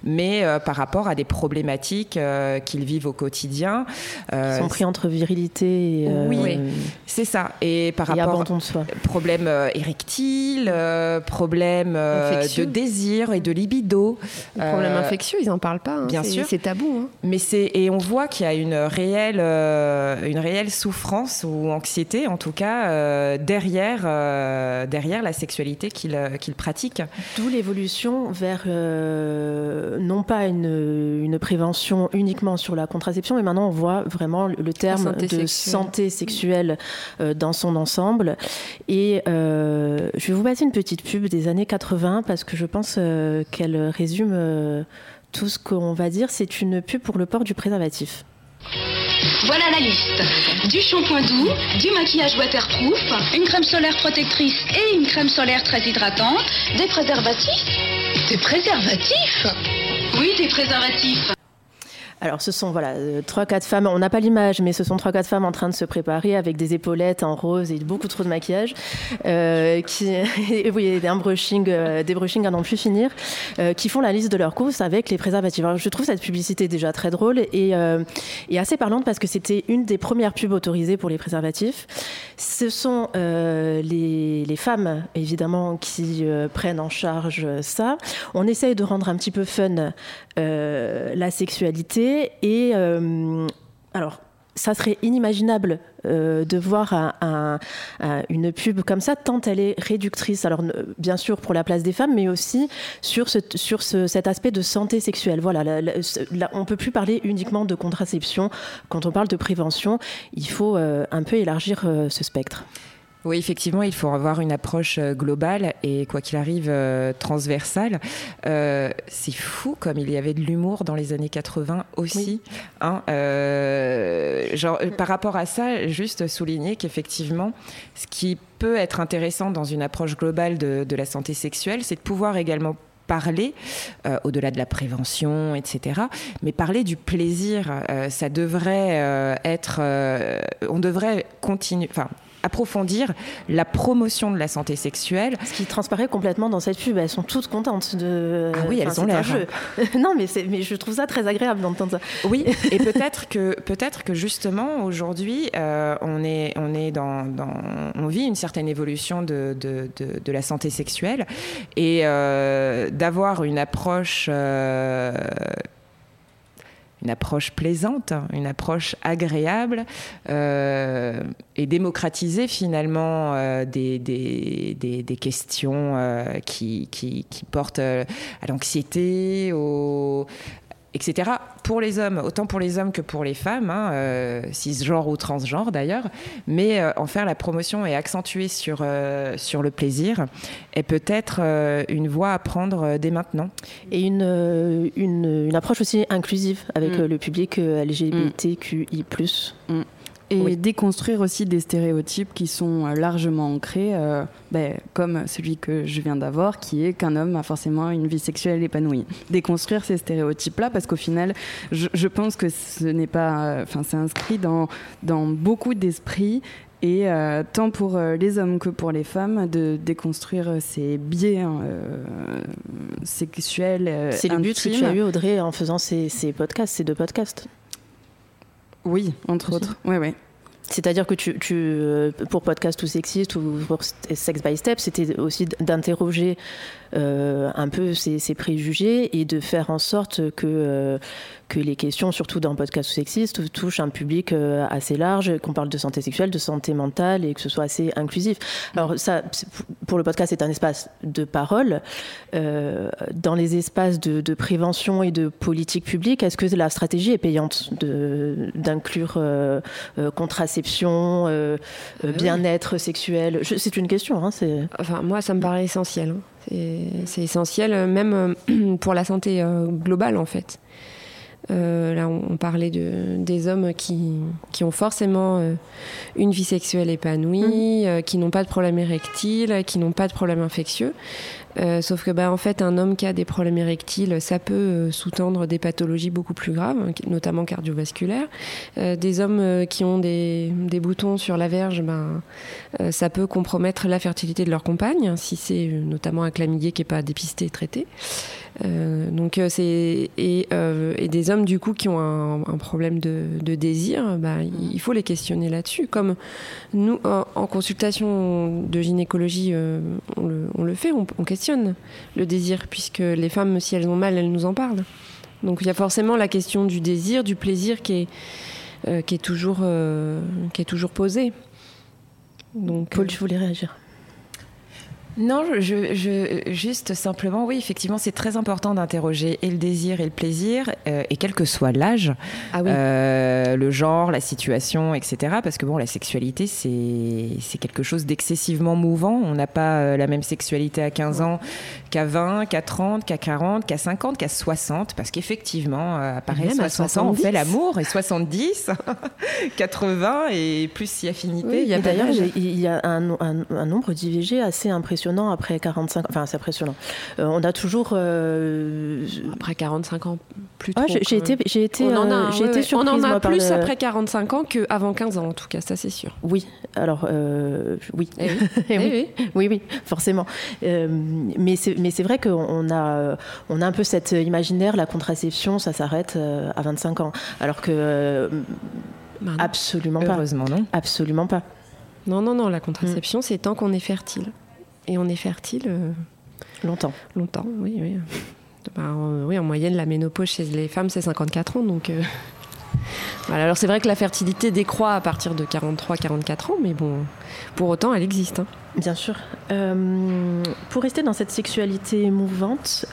mais par rapport à des problématiques qu'ils vivent au quotidien. Ils sont pris entre virilité et, euh, oui, c'est ça. Et par rapport abandon de soi. problème euh, érectile, euh, problème de désir et de libido. Problème infectieux, ils en parlent pas. Hein. Bien sûr, c'est tabou. Hein. Mais c'est et on voit qu'il y a une réelle, une réelle souffrance ou anxiété, en tout cas derrière, derrière la sexualité qu'ils qu'ils pratiquent. D'où l'évolution vers non pas une, une prévention uniquement sur la contraception, mais maintenant on voit vraiment le terme de santé sexuelle euh, dans son ensemble. Et euh, je vais vous passer une petite pub des années 80 parce que je pense euh, qu'elle résume tout ce qu'on va dire. C'est une pub pour le port du préservatif. Voilà la liste. Du shampoing doux, du maquillage waterproof, une crème solaire protectrice et une crème solaire très hydratante, des préservatifs. Des préservatifs? Oui, des préservatifs. Alors, ce sont voilà euh, trois quatre femmes. On n'a pas l'image, mais ce sont trois quatre femmes en train de se préparer avec des épaulettes en rose et beaucoup trop de maquillage, euh, qui <laughs> oui, un brushing, euh, des brushings à n'en plus finir, qui font la liste de leurs courses avec les préservatifs. Alors, je trouve cette publicité déjà très drôle et, et assez parlante parce que c'était une des premières pubs autorisées pour les préservatifs. Ce sont les, les, femmes évidemment qui prennent en charge ça. On essaye de rendre un petit peu fun la sexualité et euh, alors, ça serait inimaginable euh, de voir une pub comme ça, tant elle est réductrice. Alors, bien sûr, pour la place des femmes, mais aussi sur, ce, sur cet aspect de santé sexuelle. Voilà, on ne peut plus parler uniquement de contraception. Quand on parle de prévention, il faut euh, un peu élargir ce spectre. Oui, effectivement, il faut avoir une approche euh, globale et, quoi qu'il arrive, euh, transversale. Euh, c'est fou comme il y avait de l'humour dans les années 80 aussi. Hein, genre, par rapport à ça, juste souligner qu'effectivement, ce qui peut être intéressant dans une approche globale de, la santé sexuelle, c'est de pouvoir également parler, au-delà de la prévention, etc., mais parler du plaisir. ça devrait être. on devrait continuer. Enfin, approfondir la promotion de la santé sexuelle. Ce qui transparaît complètement dans cette pub, elles sont toutes contentes de. Ah oui, elles ont l'air. <laughs> non, mais, mais je trouve ça très agréable d'entendre ça. Oui, <laughs> et peut-être que peut-être que justement aujourd'hui, euh, on est on est dans, dans, on vit une certaine évolution de, de, de, la santé sexuelle et euh, d'avoir une approche euh, une approche plaisante, une approche agréable euh, et démocratiser finalement euh, des, des, des, questions euh, qui, qui, qui, portent à l'anxiété, au, etc. Pour les hommes, autant pour les hommes que pour les femmes, hein, euh, cisgenre ou transgenre d'ailleurs, mais euh, en faire la promotion et accentuer sur, euh, sur le plaisir est peut-être une voie à prendre dès maintenant. Et une, une, approche aussi inclusive avec mm. le public LGBTQI. Mm. Et déconstruire aussi des stéréotypes qui sont euh, largement ancrés, euh, ben, comme celui que je viens d'avoir, qui est qu'un homme a forcément une vie sexuelle épanouie. Déconstruire ces stéréotypes-là, parce qu'au final, je, pense que ce n'est pas, euh, enfin, c'est inscrit dans, dans beaucoup d'esprits et tant pour les hommes que pour les femmes de déconstruire ces biais hein, sexuels. C'est le but que tu as eu Audrey en faisant ces, ces podcasts, ces deux podcasts. Oui, entre autres. Oui, oui. C'est-à-dire que tu, tu, pour podcast ou sexiste ou pour Sex by Step, c'était aussi d'interroger euh, un peu ces, préjugés et de faire en sorte que, euh, que les questions, surtout dans podcast sexiste, touchent un public euh, assez large, qu'on parle de santé sexuelle, de santé mentale et que ce soit assez inclusif. Alors ça, pour le podcast, c'est un espace de parole. dans les espaces de, prévention et de politique publique, est-ce que la stratégie est payante d'inclure contraception, bien-être sexuel C'est une question. Hein, enfin, moi, ça me paraît essentiel. Hein. C'est essentiel, euh, même euh, <clears throat> pour la santé euh, globale, en fait. là, on, parlait de, des hommes qui, qui ont forcément une vie sexuelle épanouie, mmh. qui n'ont pas de problème érectile, qui n'ont pas de problème infectieux. Euh, sauf que, bah, en fait, un homme qui a des problèmes érectiles, ça peut euh, sous-tendre des pathologies beaucoup plus graves, notamment cardiovasculaires. Euh, des hommes qui ont des, des, boutons sur la verge, ben, ça peut compromettre la fertilité de leur compagne, si c'est notamment un chlamydier qui n'est pas dépisté et traité. Donc c'est et, et, des hommes du coup qui ont un, un problème de, de désir, bah, il faut les questionner là-dessus. Comme nous en, consultation de gynécologie, on le, on, le, fait, on, on, questionne le désir puisque les femmes, si elles ont mal, elles nous en parlent. Donc il y a forcément la question du désir, du plaisir qui est qui est toujours qui est toujours posée. Donc Paul, je voulais réagir. Non, je, je, juste simplement, oui, effectivement, c'est très important d'interroger et le désir et le plaisir, euh, et quel que soit l'âge, ah euh, le genre, la situation, etc. Parce que bon, la sexualité, c'est quelque chose d'excessivement mouvant. On n'a pas euh, la même sexualité à 15 ans qu'à 20, qu'à 30, qu'à 40, qu'à 50, qu'à 60, parce qu'effectivement, à Paris, 60 ans, on fait l'amour, et 70, 80, <laughs> et plus si affinité. Oui, D'ailleurs, il y a un, un, un nombre d'IVG assez impressionnant après 45 enfin c'est impressionnant. Euh, on a toujours euh, après 45 ans plus ah, j'ai été j'ai été on en a, euh, j'ai été on en a plus après 45 ans qu'avant 15 ans en tout cas ça c'est sûr. Oui alors oui. Eh <laughs> eh oui. oui. oui forcément. Mais c'est mais c'est vrai qu'on a on a un peu cet imaginaire la contraception ça s'arrête à 25 ans. Alors que bah absolument pas. Heureusement non. Absolument pas. Non, non, non, la contraception, mm. c'est tant qu'on est fertile. Et on est fertile euh, Longtemps. Longtemps, oui. Oui. Bah, en, oui, en moyenne, la ménopause chez les femmes, c'est 54 ans. Donc, euh, <laughs> voilà. Alors, c'est vrai que la fertilité décroît à partir de 43-44 ans, mais bon, pour autant, elle existe. Hein. Bien sûr. Euh, pour rester dans cette sexualité émouvante,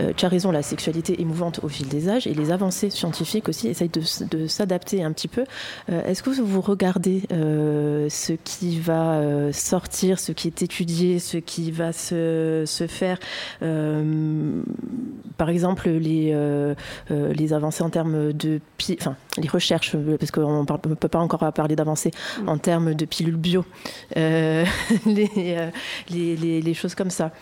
euh, euh, tu as raison, la sexualité émouvante au fil des âges et les avancées scientifiques aussi essayent de, s'adapter un petit peu. Est-ce que vous regardez ce qui va sortir, ce qui est étudié, ce qui va se, faire Par exemple, les, avancées en termes de... Enfin, les recherches, parce qu'on ne peut pas encore parler d'avancées en termes de pilules bio. Euh, <laughs> euh, les, choses comme ça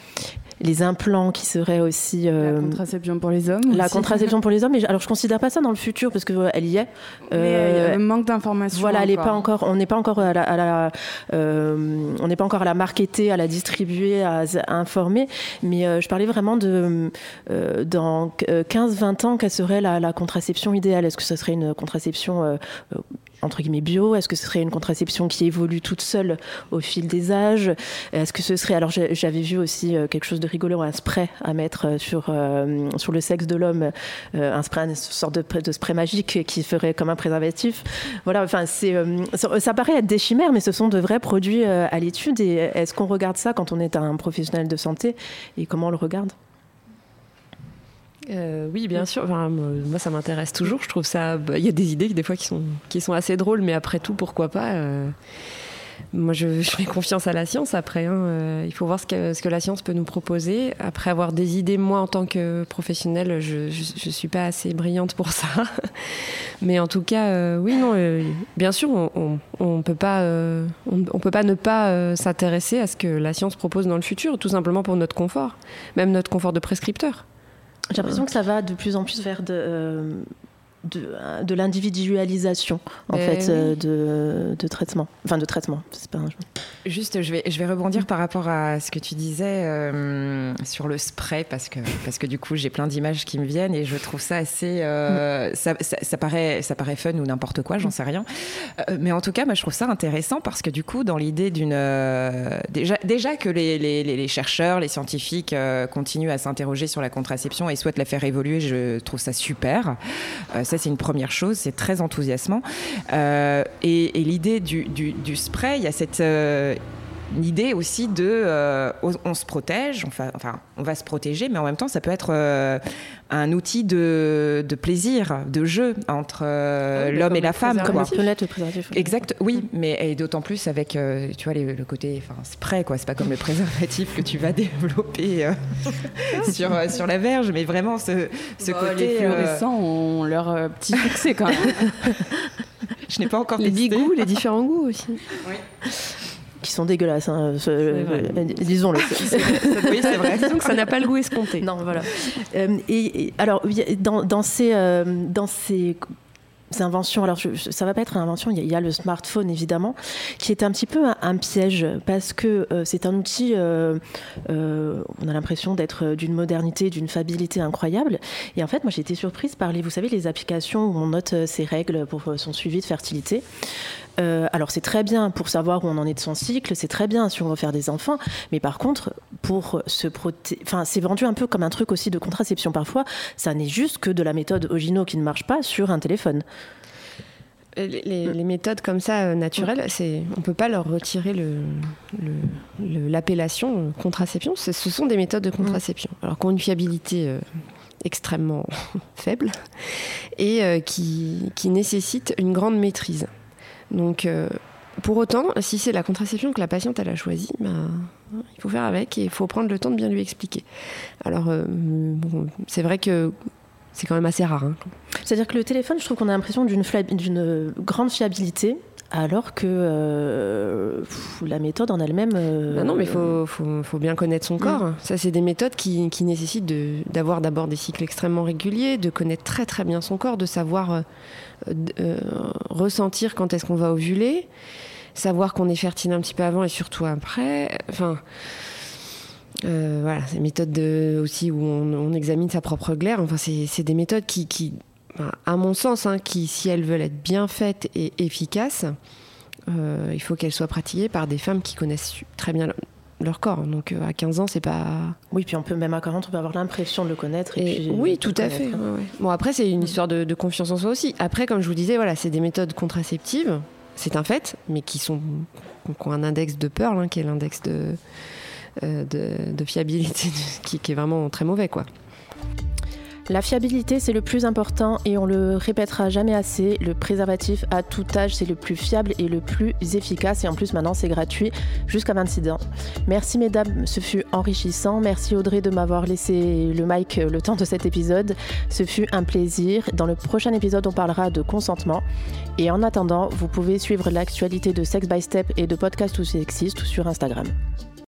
les implants qui seraient aussi euh, la contraception pour les hommes la contraception pour les hommes. <laughs> Mais alors je considère pas ça dans le futur parce que elle y est. Mais il manque d'informations voilà elle est pas encore. on n'est pas encore à la, on n'est pas encore à la marketer à la distribuer à, informer. Mais je parlais vraiment de dans 15-20 ans quelle serait la, la contraception idéale. Est-ce que ce serait une contraception entre guillemets bio? Est-ce que ce serait une contraception qui évolue toute seule au fil des âges? Est-ce que ce serait alors j'avais vu aussi euh, quelque chose de rigolo, un spray à mettre euh, sur euh, sur le sexe de l'homme, un spray, une sorte de, spray magique qui ferait comme un préservatif. Voilà, enfin c'est ça, paraît être des chimères, mais ce sont de vrais produits à l'étude. Et est-ce qu'on regarde ça quand on est un professionnel de santé? Et comment on le regarde? Euh, oui, bien sûr. moi, ça m'intéresse toujours. Je trouve ça. Bah, il y a des idées des fois qui sont qui sont assez drôles, mais après tout, pourquoi pas euh, Moi, je, fais confiance à la science. Après, hein, euh, il faut voir ce que ce que la science peut nous proposer. Après avoir des idées, moi, en tant que professionnelle, je je, suis pas assez brillante pour ça. <laughs> mais en tout cas, oui, non. bien sûr, on, on, peut pas on, on, peut pas ne pas s'intéresser à ce que la science propose dans le futur, tout simplement pour notre confort, même notre confort de prescripteur. J'ai l'impression que ça va de plus en plus vers de, de, l'individualisation en ben fait euh, de, traitement. Enfin de traitement c'est pas juste je vais je vais rebondir par rapport à ce que tu disais euh, sur le spray parce que parce que du coup j'ai plein d'images qui me viennent et je trouve ça assez euh, ça, ça, paraît ça paraît fun ou n'importe quoi j'en sais rien. Mais en tout cas moi je trouve ça intéressant parce que du coup dans l'idée d'une déjà déjà que les, les, les, chercheurs les scientifiques continuent à s'interroger sur la contraception et souhaitent la faire évoluer je trouve ça super ça c'est une première chose, c'est très enthousiasmant. Euh, et, l'idée du, spray, il y a cette euh, l'idée aussi de euh, on, se protège, enfin, enfin, on va se protéger, mais en même temps, ça peut être euh, un outil de, de, plaisir, de jeu entre euh, l'homme et la femme. Comme le préservatif. Exact, oui, mais et d'autant plus avec, tu vois, le côté, enfin, spray, quoi. C'est pas comme le préservatif que tu vas <laughs> développer <laughs> sur, sur la verge, mais vraiment ce, ce bah, côté. Les fluorescents ont leur petit succès quand même. <laughs> Je n'ai pas encore les testé. Les goûts, les différents goûts aussi. Oui qui sont dégueulasses, hein, disons-le. <laughs> oui, c'est vrai. Disons que ça n'a pas le goût escompté. Non, voilà. Euh, et, alors, dans, dans ces, euh, dans ces inventions. Alors, je, ça va pas être une invention. Il y, a, le smartphone évidemment, qui est un petit peu un, piège parce que euh, c'est un outil. Euh, euh, on a l'impression d'être d'une modernité, d'une fiabilité incroyable. Et en fait, moi, j'ai été surprise par les, vous savez, les applications où on note ses règles pour son suivi de fertilité. Alors c'est très bien pour savoir où on en est de son cycle, c'est très bien si on veut faire des enfants, mais par contre pour se protéger, enfin c'est vendu un peu comme un truc aussi de contraception parfois, ça n'est juste que de la méthode Ogino qui ne marche pas sur un téléphone. Les, méthodes comme ça euh, naturelles, c'est, on peut pas leur retirer l'appellation le, contraception. Ce sont des méthodes de contraception, alors qui ont une fiabilité euh, extrêmement <laughs> faible et euh, qui, qui, nécessitent une grande maîtrise. Donc, pour autant, si c'est la contraception que la patiente elle a choisie, ben, il faut faire avec et il faut prendre le temps de bien lui expliquer. Alors, c'est vrai que c'est quand même assez rare. Hein. C'est-à-dire que le téléphone, je trouve qu'on a l'impression d'une, d'une grande fiabilité. Alors que euh, la méthode en elle-même. Euh, bah non, mais il faut, faut, faut, bien connaître son corps. Mm. Ça, c'est des méthodes qui, qui nécessitent d'avoir d'abord des cycles extrêmement réguliers, de connaître très très bien son corps, de savoir euh, ressentir quand est-ce qu'on va ovuler, savoir qu'on est fertile un petit peu avant et surtout après. Enfin. Euh, voilà, c'est méthodes de, aussi où on, examine sa propre glaire. Enfin, c'est des méthodes qui, à mon sens, hein, qui, si elles veulent être bien faites et efficaces, euh, il faut qu'elles soient pratiquées par des femmes qui connaissent très bien leur corps. Donc euh, à 15 ans, c'est pas. Oui, puis on peut même à 40, on peut avoir l'impression de le connaître. Et, oui, tout à fait. Bon, après, c'est une histoire de, confiance en soi aussi. Après, comme je vous disais, voilà, c'est des méthodes contraceptives, c'est un fait, mais qui sont qui ont un index de Pearl, hein, qui est l'index de euh, de, fiabilité <laughs> qui, qui, est vraiment très mauvais, quoi. La fiabilité, c'est le plus important et on le répétera jamais assez. Le préservatif à tout âge, c'est le plus fiable et le plus efficace. Et en plus, maintenant, c'est gratuit jusqu'à 26 ans. Merci, mesdames, ce fut enrichissant. Merci, Audrey, de m'avoir laissé le mic le temps de cet épisode. Ce fut un plaisir. Dans le prochain épisode, on parlera de consentement. Et en attendant, vous pouvez suivre l'actualité de Sex by Step et de Podcast ou Sexiste sur Instagram.